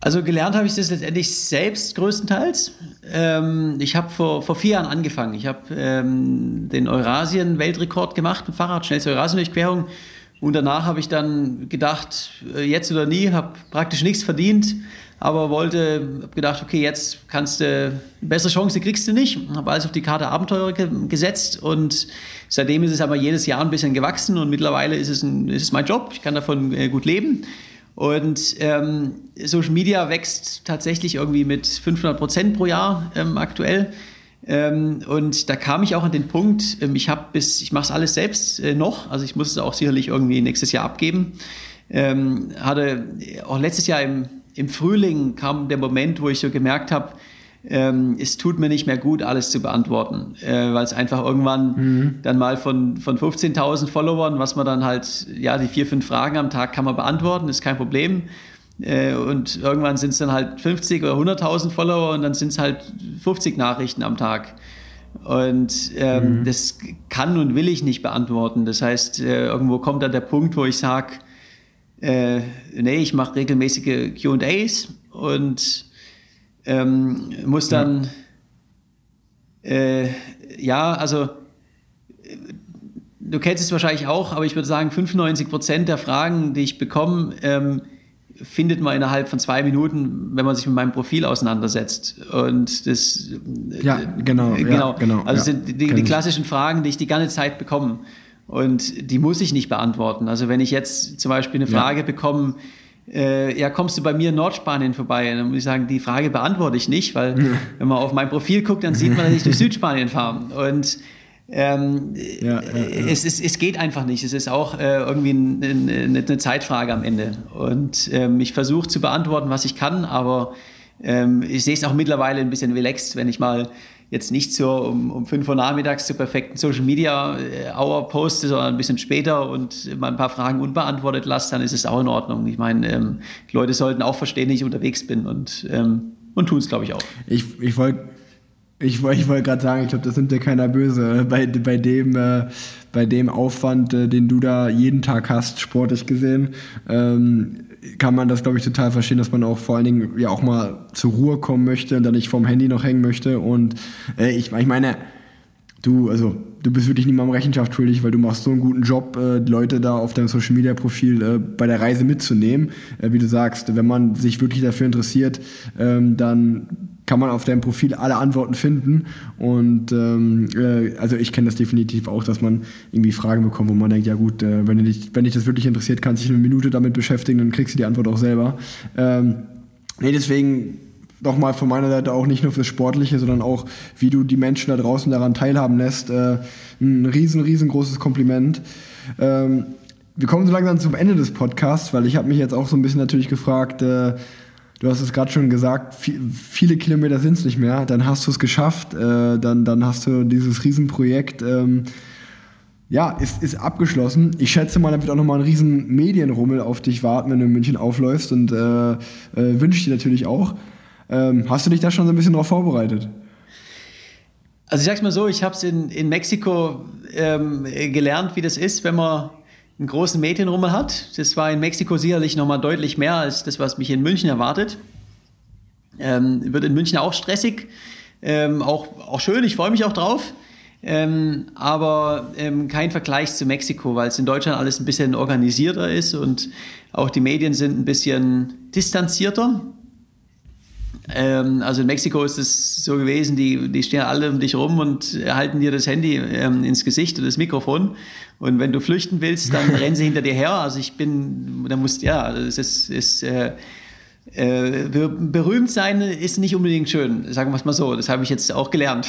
Also gelernt habe ich das letztendlich selbst größtenteils. Ähm, ich habe vor, vor vier Jahren angefangen. Ich habe ähm, den Eurasien-Weltrekord gemacht, ein Fahrrad, schnellste Eurasien-Durchquerung. Und danach habe ich dann gedacht, äh, jetzt oder nie, habe praktisch nichts verdient, aber wollte, habe gedacht, okay, jetzt kannst du, bessere Chance kriegst du nicht. Habe alles auf die Karte Abenteuer ge gesetzt und seitdem ist es aber jedes Jahr ein bisschen gewachsen und mittlerweile ist es, ein, ist es mein Job, ich kann davon äh, gut leben. Und ähm, Social Media wächst tatsächlich irgendwie mit 500 Prozent pro Jahr ähm, aktuell. Ähm, und da kam ich auch an den Punkt, ähm, ich habe bis, ich mache es alles selbst äh, noch, also ich muss es auch sicherlich irgendwie nächstes Jahr abgeben. Ähm, hatte auch letztes Jahr im, im Frühling kam der Moment, wo ich so gemerkt habe, ähm, es tut mir nicht mehr gut, alles zu beantworten, äh, weil es einfach irgendwann mhm. dann mal von, von 15.000 Followern, was man dann halt, ja, die vier, fünf Fragen am Tag kann man beantworten, ist kein Problem. Äh, und irgendwann sind es dann halt 50 oder 100.000 Follower und dann sind es halt 50 Nachrichten am Tag. Und ähm, mhm. das kann und will ich nicht beantworten. Das heißt, äh, irgendwo kommt dann der Punkt, wo ich sage, äh, nee, ich mache regelmäßige QAs und ähm, muss dann, ja. Äh, ja, also du kennst es wahrscheinlich auch, aber ich würde sagen, 95 Prozent der Fragen, die ich bekomme, ähm, findet man innerhalb von zwei Minuten, wenn man sich mit meinem Profil auseinandersetzt. Und das. Ja, genau. Genau. Ja, genau also ja, sind die, die klassischen Fragen, die ich die ganze Zeit bekomme. Und die muss ich nicht beantworten. Also wenn ich jetzt zum Beispiel eine Frage ja. bekomme, äh, ja, kommst du bei mir in Nordspanien vorbei? dann muss ich sagen, die Frage beantworte ich nicht, weil wenn man auf mein Profil guckt, dann sieht man, dass ich durch Südspanien fahre. Und ähm, ja, ja, ja. Es, es, es geht einfach nicht. Es ist auch äh, irgendwie eine, eine, Zeitfrage am Ende. Und ähm, ich versuche zu beantworten, was ich kann, aber ähm, ich sehe es auch mittlerweile ein bisschen relaxed, wenn ich mal jetzt nicht so um, um 5 Uhr nachmittags zur perfekten Social Media äh, Hour poste, sondern ein bisschen später und mal ein paar Fragen unbeantwortet lasse, dann ist es auch in Ordnung. Ich meine, ähm, die Leute sollten auch verstehen, dass ich unterwegs bin und, ähm, und tun es, glaube ich, auch. Ich, ich wollte ich, ich wollte gerade sagen, ich glaube, das nimmt dir keiner böse. Bei, bei, dem, äh, bei dem Aufwand, äh, den du da jeden Tag hast, sportlich gesehen, ähm, kann man das, glaube ich, total verstehen, dass man auch vor allen Dingen ja auch mal zur Ruhe kommen möchte und dann nicht vorm Handy noch hängen möchte. Und äh, ich, ich meine, du, also du bist wirklich niemandem Rechenschaft schuldig, weil du machst so einen guten Job, äh, Leute da auf deinem Social Media Profil äh, bei der Reise mitzunehmen. Äh, wie du sagst, wenn man sich wirklich dafür interessiert, ähm, dann kann man auf deinem Profil alle Antworten finden. Und ähm, äh, also ich kenne das definitiv auch, dass man irgendwie Fragen bekommt, wo man denkt, ja gut, äh, wenn, dich, wenn dich das wirklich interessiert, kannst du dich eine Minute damit beschäftigen, dann kriegst du die Antwort auch selber. Ähm, nee, deswegen nochmal von meiner Seite auch nicht nur fürs Sportliche, sondern auch, wie du die Menschen da draußen daran teilhaben lässt. Äh, ein riesen, riesengroßes Kompliment. Ähm, wir kommen so langsam zum Ende des Podcasts, weil ich habe mich jetzt auch so ein bisschen natürlich gefragt, äh, du hast es gerade schon gesagt, viel, viele Kilometer sind es nicht mehr, dann hast du es geschafft, äh, dann, dann hast du dieses Riesenprojekt, ähm, ja, ist, ist abgeschlossen. Ich schätze mal, da wird auch nochmal ein riesen Medienrummel auf dich warten, wenn du in München aufläufst und äh, äh, wünsche dir natürlich auch. Ähm, hast du dich da schon so ein bisschen darauf vorbereitet? Also ich sag's mal so, ich habe es in, in Mexiko ähm, gelernt, wie das ist, wenn man einen großen Medienrummel hat. Das war in Mexiko sicherlich nochmal deutlich mehr als das, was mich in München erwartet. Ähm, wird in München auch stressig, ähm, auch, auch schön, ich freue mich auch drauf. Ähm, aber ähm, kein Vergleich zu Mexiko, weil es in Deutschland alles ein bisschen organisierter ist und auch die Medien sind ein bisschen distanzierter. Ähm, also in Mexiko ist es so gewesen, die, die stehen alle um dich rum und halten dir das Handy ähm, ins Gesicht und das Mikrofon. Und wenn du flüchten willst, dann rennen sie hinter dir her. Also ich bin, da musst ja, es ist, ist äh, äh, berühmt sein ist nicht unbedingt schön, sagen wir es mal so. Das habe ich jetzt auch gelernt.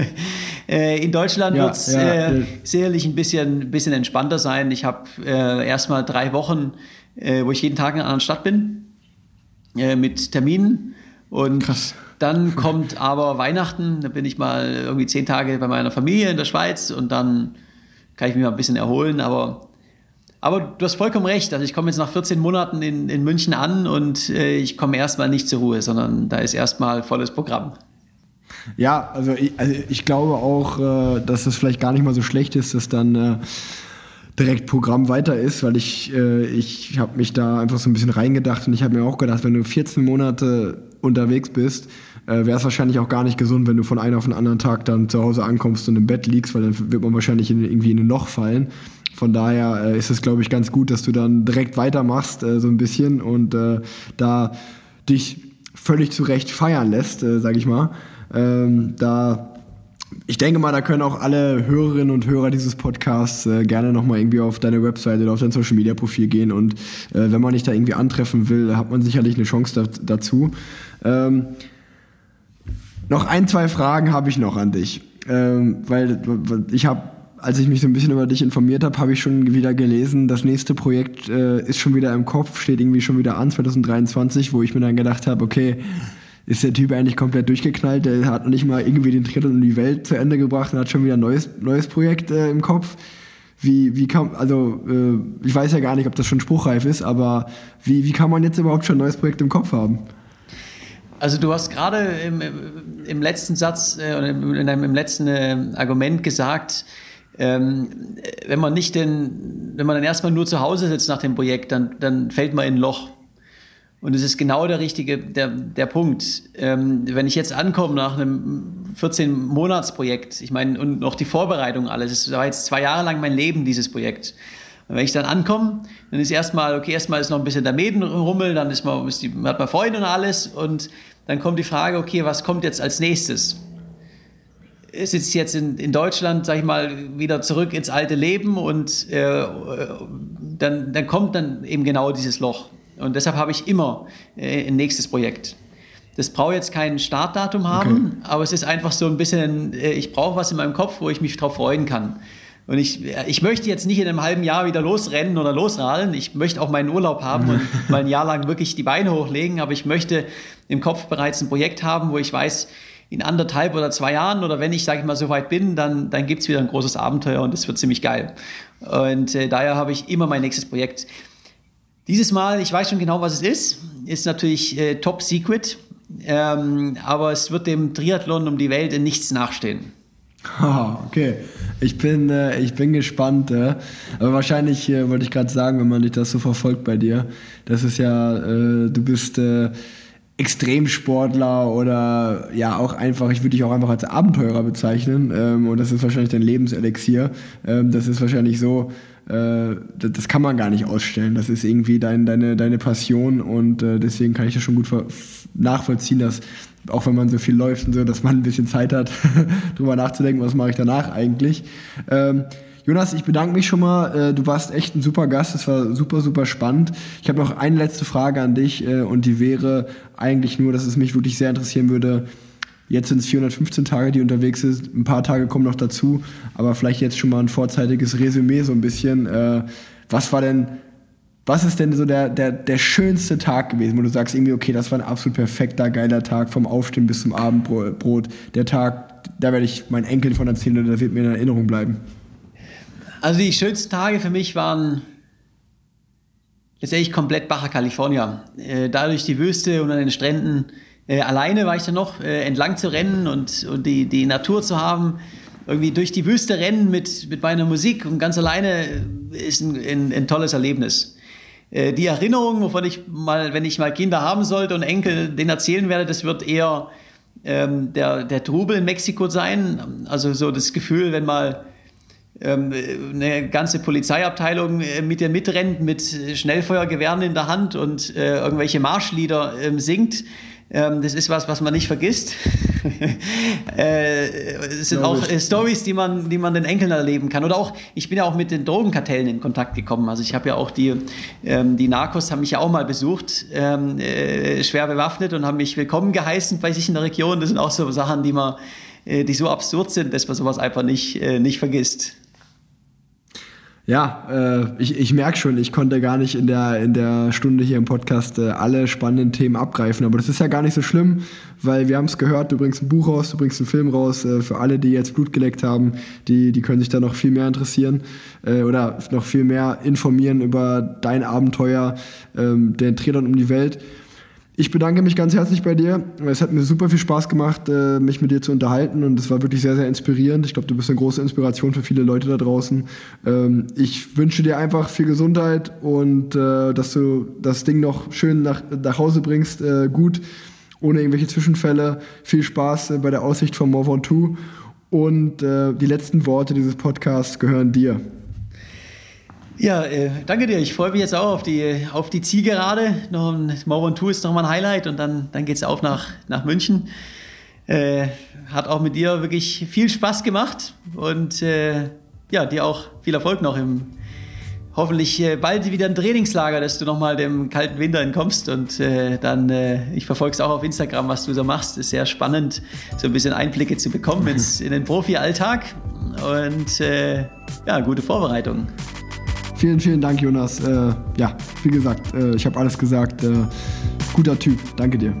äh, in Deutschland ja, wird es ja, äh, sicherlich ein bisschen, bisschen entspannter sein. Ich habe äh, erstmal drei Wochen, äh, wo ich jeden Tag in einer anderen Stadt bin, äh, mit Terminen. Und Krass. dann kommt aber Weihnachten, da bin ich mal irgendwie zehn Tage bei meiner Familie in der Schweiz und dann kann ich mich mal ein bisschen erholen. Aber aber du hast vollkommen recht. Also ich komme jetzt nach 14 Monaten in, in München an und äh, ich komme erstmal nicht zur Ruhe, sondern da ist erstmal volles Programm. Ja, also ich, also ich glaube auch, äh, dass es vielleicht gar nicht mal so schlecht ist, dass dann äh, direkt Programm weiter ist, weil ich, äh, ich habe mich da einfach so ein bisschen reingedacht und ich habe mir auch gedacht, wenn du 14 Monate unterwegs bist, äh, wäre es wahrscheinlich auch gar nicht gesund, wenn du von einem auf den anderen Tag dann zu Hause ankommst und im Bett liegst, weil dann wird man wahrscheinlich in, irgendwie in ein Loch fallen. Von daher äh, ist es, glaube ich, ganz gut, dass du dann direkt weitermachst, äh, so ein bisschen und äh, da dich völlig zurecht feiern lässt, äh, sage ich mal. Ähm, da ich denke mal, da können auch alle Hörerinnen und Hörer dieses Podcasts äh, gerne nochmal irgendwie auf deine Webseite oder auf dein Social Media Profil gehen und äh, wenn man dich da irgendwie antreffen will, hat man sicherlich eine Chance da, dazu. Ähm, noch ein, zwei Fragen habe ich noch an dich, ähm, weil ich habe als ich mich so ein bisschen über dich informiert habe, habe ich schon wieder gelesen, das nächste Projekt äh, ist schon wieder im Kopf, steht irgendwie schon wieder an, 2023, wo ich mir dann gedacht habe, okay, ist der Typ eigentlich komplett durchgeknallt, der hat noch nicht mal irgendwie den Tritt um die Welt zu Ende gebracht und hat schon wieder ein neues, neues Projekt äh, im Kopf. Wie, wie kann, also äh, ich weiß ja gar nicht, ob das schon spruchreif ist, aber wie, wie kann man jetzt überhaupt schon ein neues Projekt im Kopf haben? Also du hast gerade im, im letzten Satz äh, oder in deinem im letzten äh, Argument gesagt, ähm, wenn man nicht den, wenn man dann erstmal nur zu Hause sitzt nach dem Projekt, dann, dann fällt man in ein Loch. Und es ist genau der richtige, der, der Punkt. Ähm, wenn ich jetzt ankomme nach einem 14-Monats-Projekt, ich meine, und noch die Vorbereitung alles, es war jetzt zwei Jahre lang mein Leben, dieses Projekt. Und wenn ich dann ankomme, dann ist erstmal, okay, erstmal ist noch ein bisschen der Mädenrummel, dann ist man, ist die, hat man Freunde und alles, und dann kommt die Frage, okay, was kommt jetzt als nächstes? sitzt jetzt in, in Deutschland, sag ich mal, wieder zurück ins alte Leben und äh, dann, dann kommt dann eben genau dieses Loch. Und deshalb habe ich immer äh, ein nächstes Projekt. Das braucht jetzt kein Startdatum haben, okay. aber es ist einfach so ein bisschen, äh, ich brauche was in meinem Kopf, wo ich mich drauf freuen kann. Und ich, ich möchte jetzt nicht in einem halben Jahr wieder losrennen oder losradeln. Ich möchte auch meinen Urlaub haben und mal ein Jahr lang wirklich die Beine hochlegen, aber ich möchte im Kopf bereits ein Projekt haben, wo ich weiß, in anderthalb oder zwei Jahren oder wenn ich, sage ich mal, so weit bin, dann, dann gibt es wieder ein großes Abenteuer und das wird ziemlich geil. Und äh, daher habe ich immer mein nächstes Projekt. Dieses Mal, ich weiß schon genau, was es ist, ist natürlich äh, top secret, ähm, aber es wird dem Triathlon um die Welt in nichts nachstehen. Oh, okay, ich bin, äh, ich bin gespannt. Äh. Aber wahrscheinlich äh, wollte ich gerade sagen, wenn man dich das so verfolgt bei dir, das ist ja, äh, du bist äh, Extremsportler oder ja auch einfach, ich würde dich auch einfach als Abenteurer bezeichnen ähm, und das ist wahrscheinlich dein Lebenselixier. Ähm, das ist wahrscheinlich so, äh, das, kann man gar nicht ausstellen. Das ist irgendwie dein, deine, deine Passion und äh, deswegen kann ich das schon gut nachvollziehen, dass auch wenn man so viel läuft und so, dass man ein bisschen Zeit hat, drüber nachzudenken, was mache ich danach eigentlich. Ähm, Jonas, ich bedanke mich schon mal. Äh, du warst echt ein super Gast. Es war super, super spannend. Ich habe noch eine letzte Frage an dich äh, und die wäre eigentlich nur, dass es mich wirklich sehr interessieren würde. Jetzt sind es 415 Tage, die unterwegs sind. Ein paar Tage kommen noch dazu, aber vielleicht jetzt schon mal ein vorzeitiges Resümee so ein bisschen. Äh, was war denn was ist denn so der, der, der schönste Tag gewesen, wo du sagst irgendwie, okay, das war ein absolut perfekter, geiler Tag, vom Aufstehen bis zum Abendbrot. Der Tag, da werde ich meinen Enkel von erzählen und der wird mir in Erinnerung bleiben. Also die schönsten Tage für mich waren letztendlich komplett Baja California. Äh, dadurch die Wüste und an den Stränden. Äh, alleine war ich dann noch, äh, entlang zu rennen und, und die, die Natur zu haben. Irgendwie durch die Wüste rennen mit, mit meiner Musik und ganz alleine ist ein, ein, ein tolles Erlebnis. Äh, die Erinnerung, wovon ich mal, wenn ich mal Kinder haben sollte und Enkel, denen erzählen werde, das wird eher ähm, der, der Trubel in Mexiko sein. Also so das Gefühl, wenn mal ähm, eine ganze Polizeiabteilung äh, mit dir mitrennt, mit Schnellfeuergewehren in der Hand und äh, irgendwelche Marschlieder ähm, singt. Ähm, das ist was, was man nicht vergisst. äh, es sind auch äh, Stories, die man, die man den Enkeln erleben kann. Oder auch, ich bin ja auch mit den Drogenkartellen in Kontakt gekommen. Also ich habe ja auch die, ähm, die Narcos haben mich ja auch mal besucht, ähm, äh, schwer bewaffnet und haben mich willkommen geheißen bei sich in der Region. Das sind auch so Sachen, die man, äh, die so absurd sind, dass man sowas einfach nicht, äh, nicht vergisst. Ja, äh, ich, ich merke schon, ich konnte gar nicht in der, in der Stunde hier im Podcast äh, alle spannenden Themen abgreifen, aber das ist ja gar nicht so schlimm, weil wir haben es gehört, du bringst ein Buch raus, du bringst einen Film raus, äh, für alle, die jetzt Blut geleckt haben, die, die können sich da noch viel mehr interessieren äh, oder noch viel mehr informieren über dein Abenteuer, ähm, der Triathlon um die Welt. Ich bedanke mich ganz herzlich bei dir. Es hat mir super viel Spaß gemacht, äh, mich mit dir zu unterhalten und es war wirklich sehr, sehr inspirierend. Ich glaube, du bist eine große Inspiration für viele Leute da draußen. Ähm, ich wünsche dir einfach viel Gesundheit und äh, dass du das Ding noch schön nach, nach Hause bringst, äh, gut, ohne irgendwelche Zwischenfälle. Viel Spaß bei der Aussicht von More Von 2 und die letzten Worte dieses Podcasts gehören dir. Ja, äh, danke dir. Ich freue mich jetzt auch auf die, auf die Zielgerade. Noch ein Mauern Tour ist nochmal ein Highlight und dann, dann geht es auf nach, nach München. Äh, hat auch mit dir wirklich viel Spaß gemacht und äh, ja, dir auch viel Erfolg noch im hoffentlich äh, bald wieder ein Trainingslager, dass du nochmal dem kalten Winter entkommst und äh, dann, ich verfolge es auch auf Instagram, was du so machst. Ist sehr spannend, so ein bisschen Einblicke zu bekommen ins, in den Profi-Alltag und ja, gute Vorbereitung. Vielen, vielen Dank, Jonas. Äh, ja, wie gesagt, äh, ich habe alles gesagt. Äh, guter Typ. Danke dir.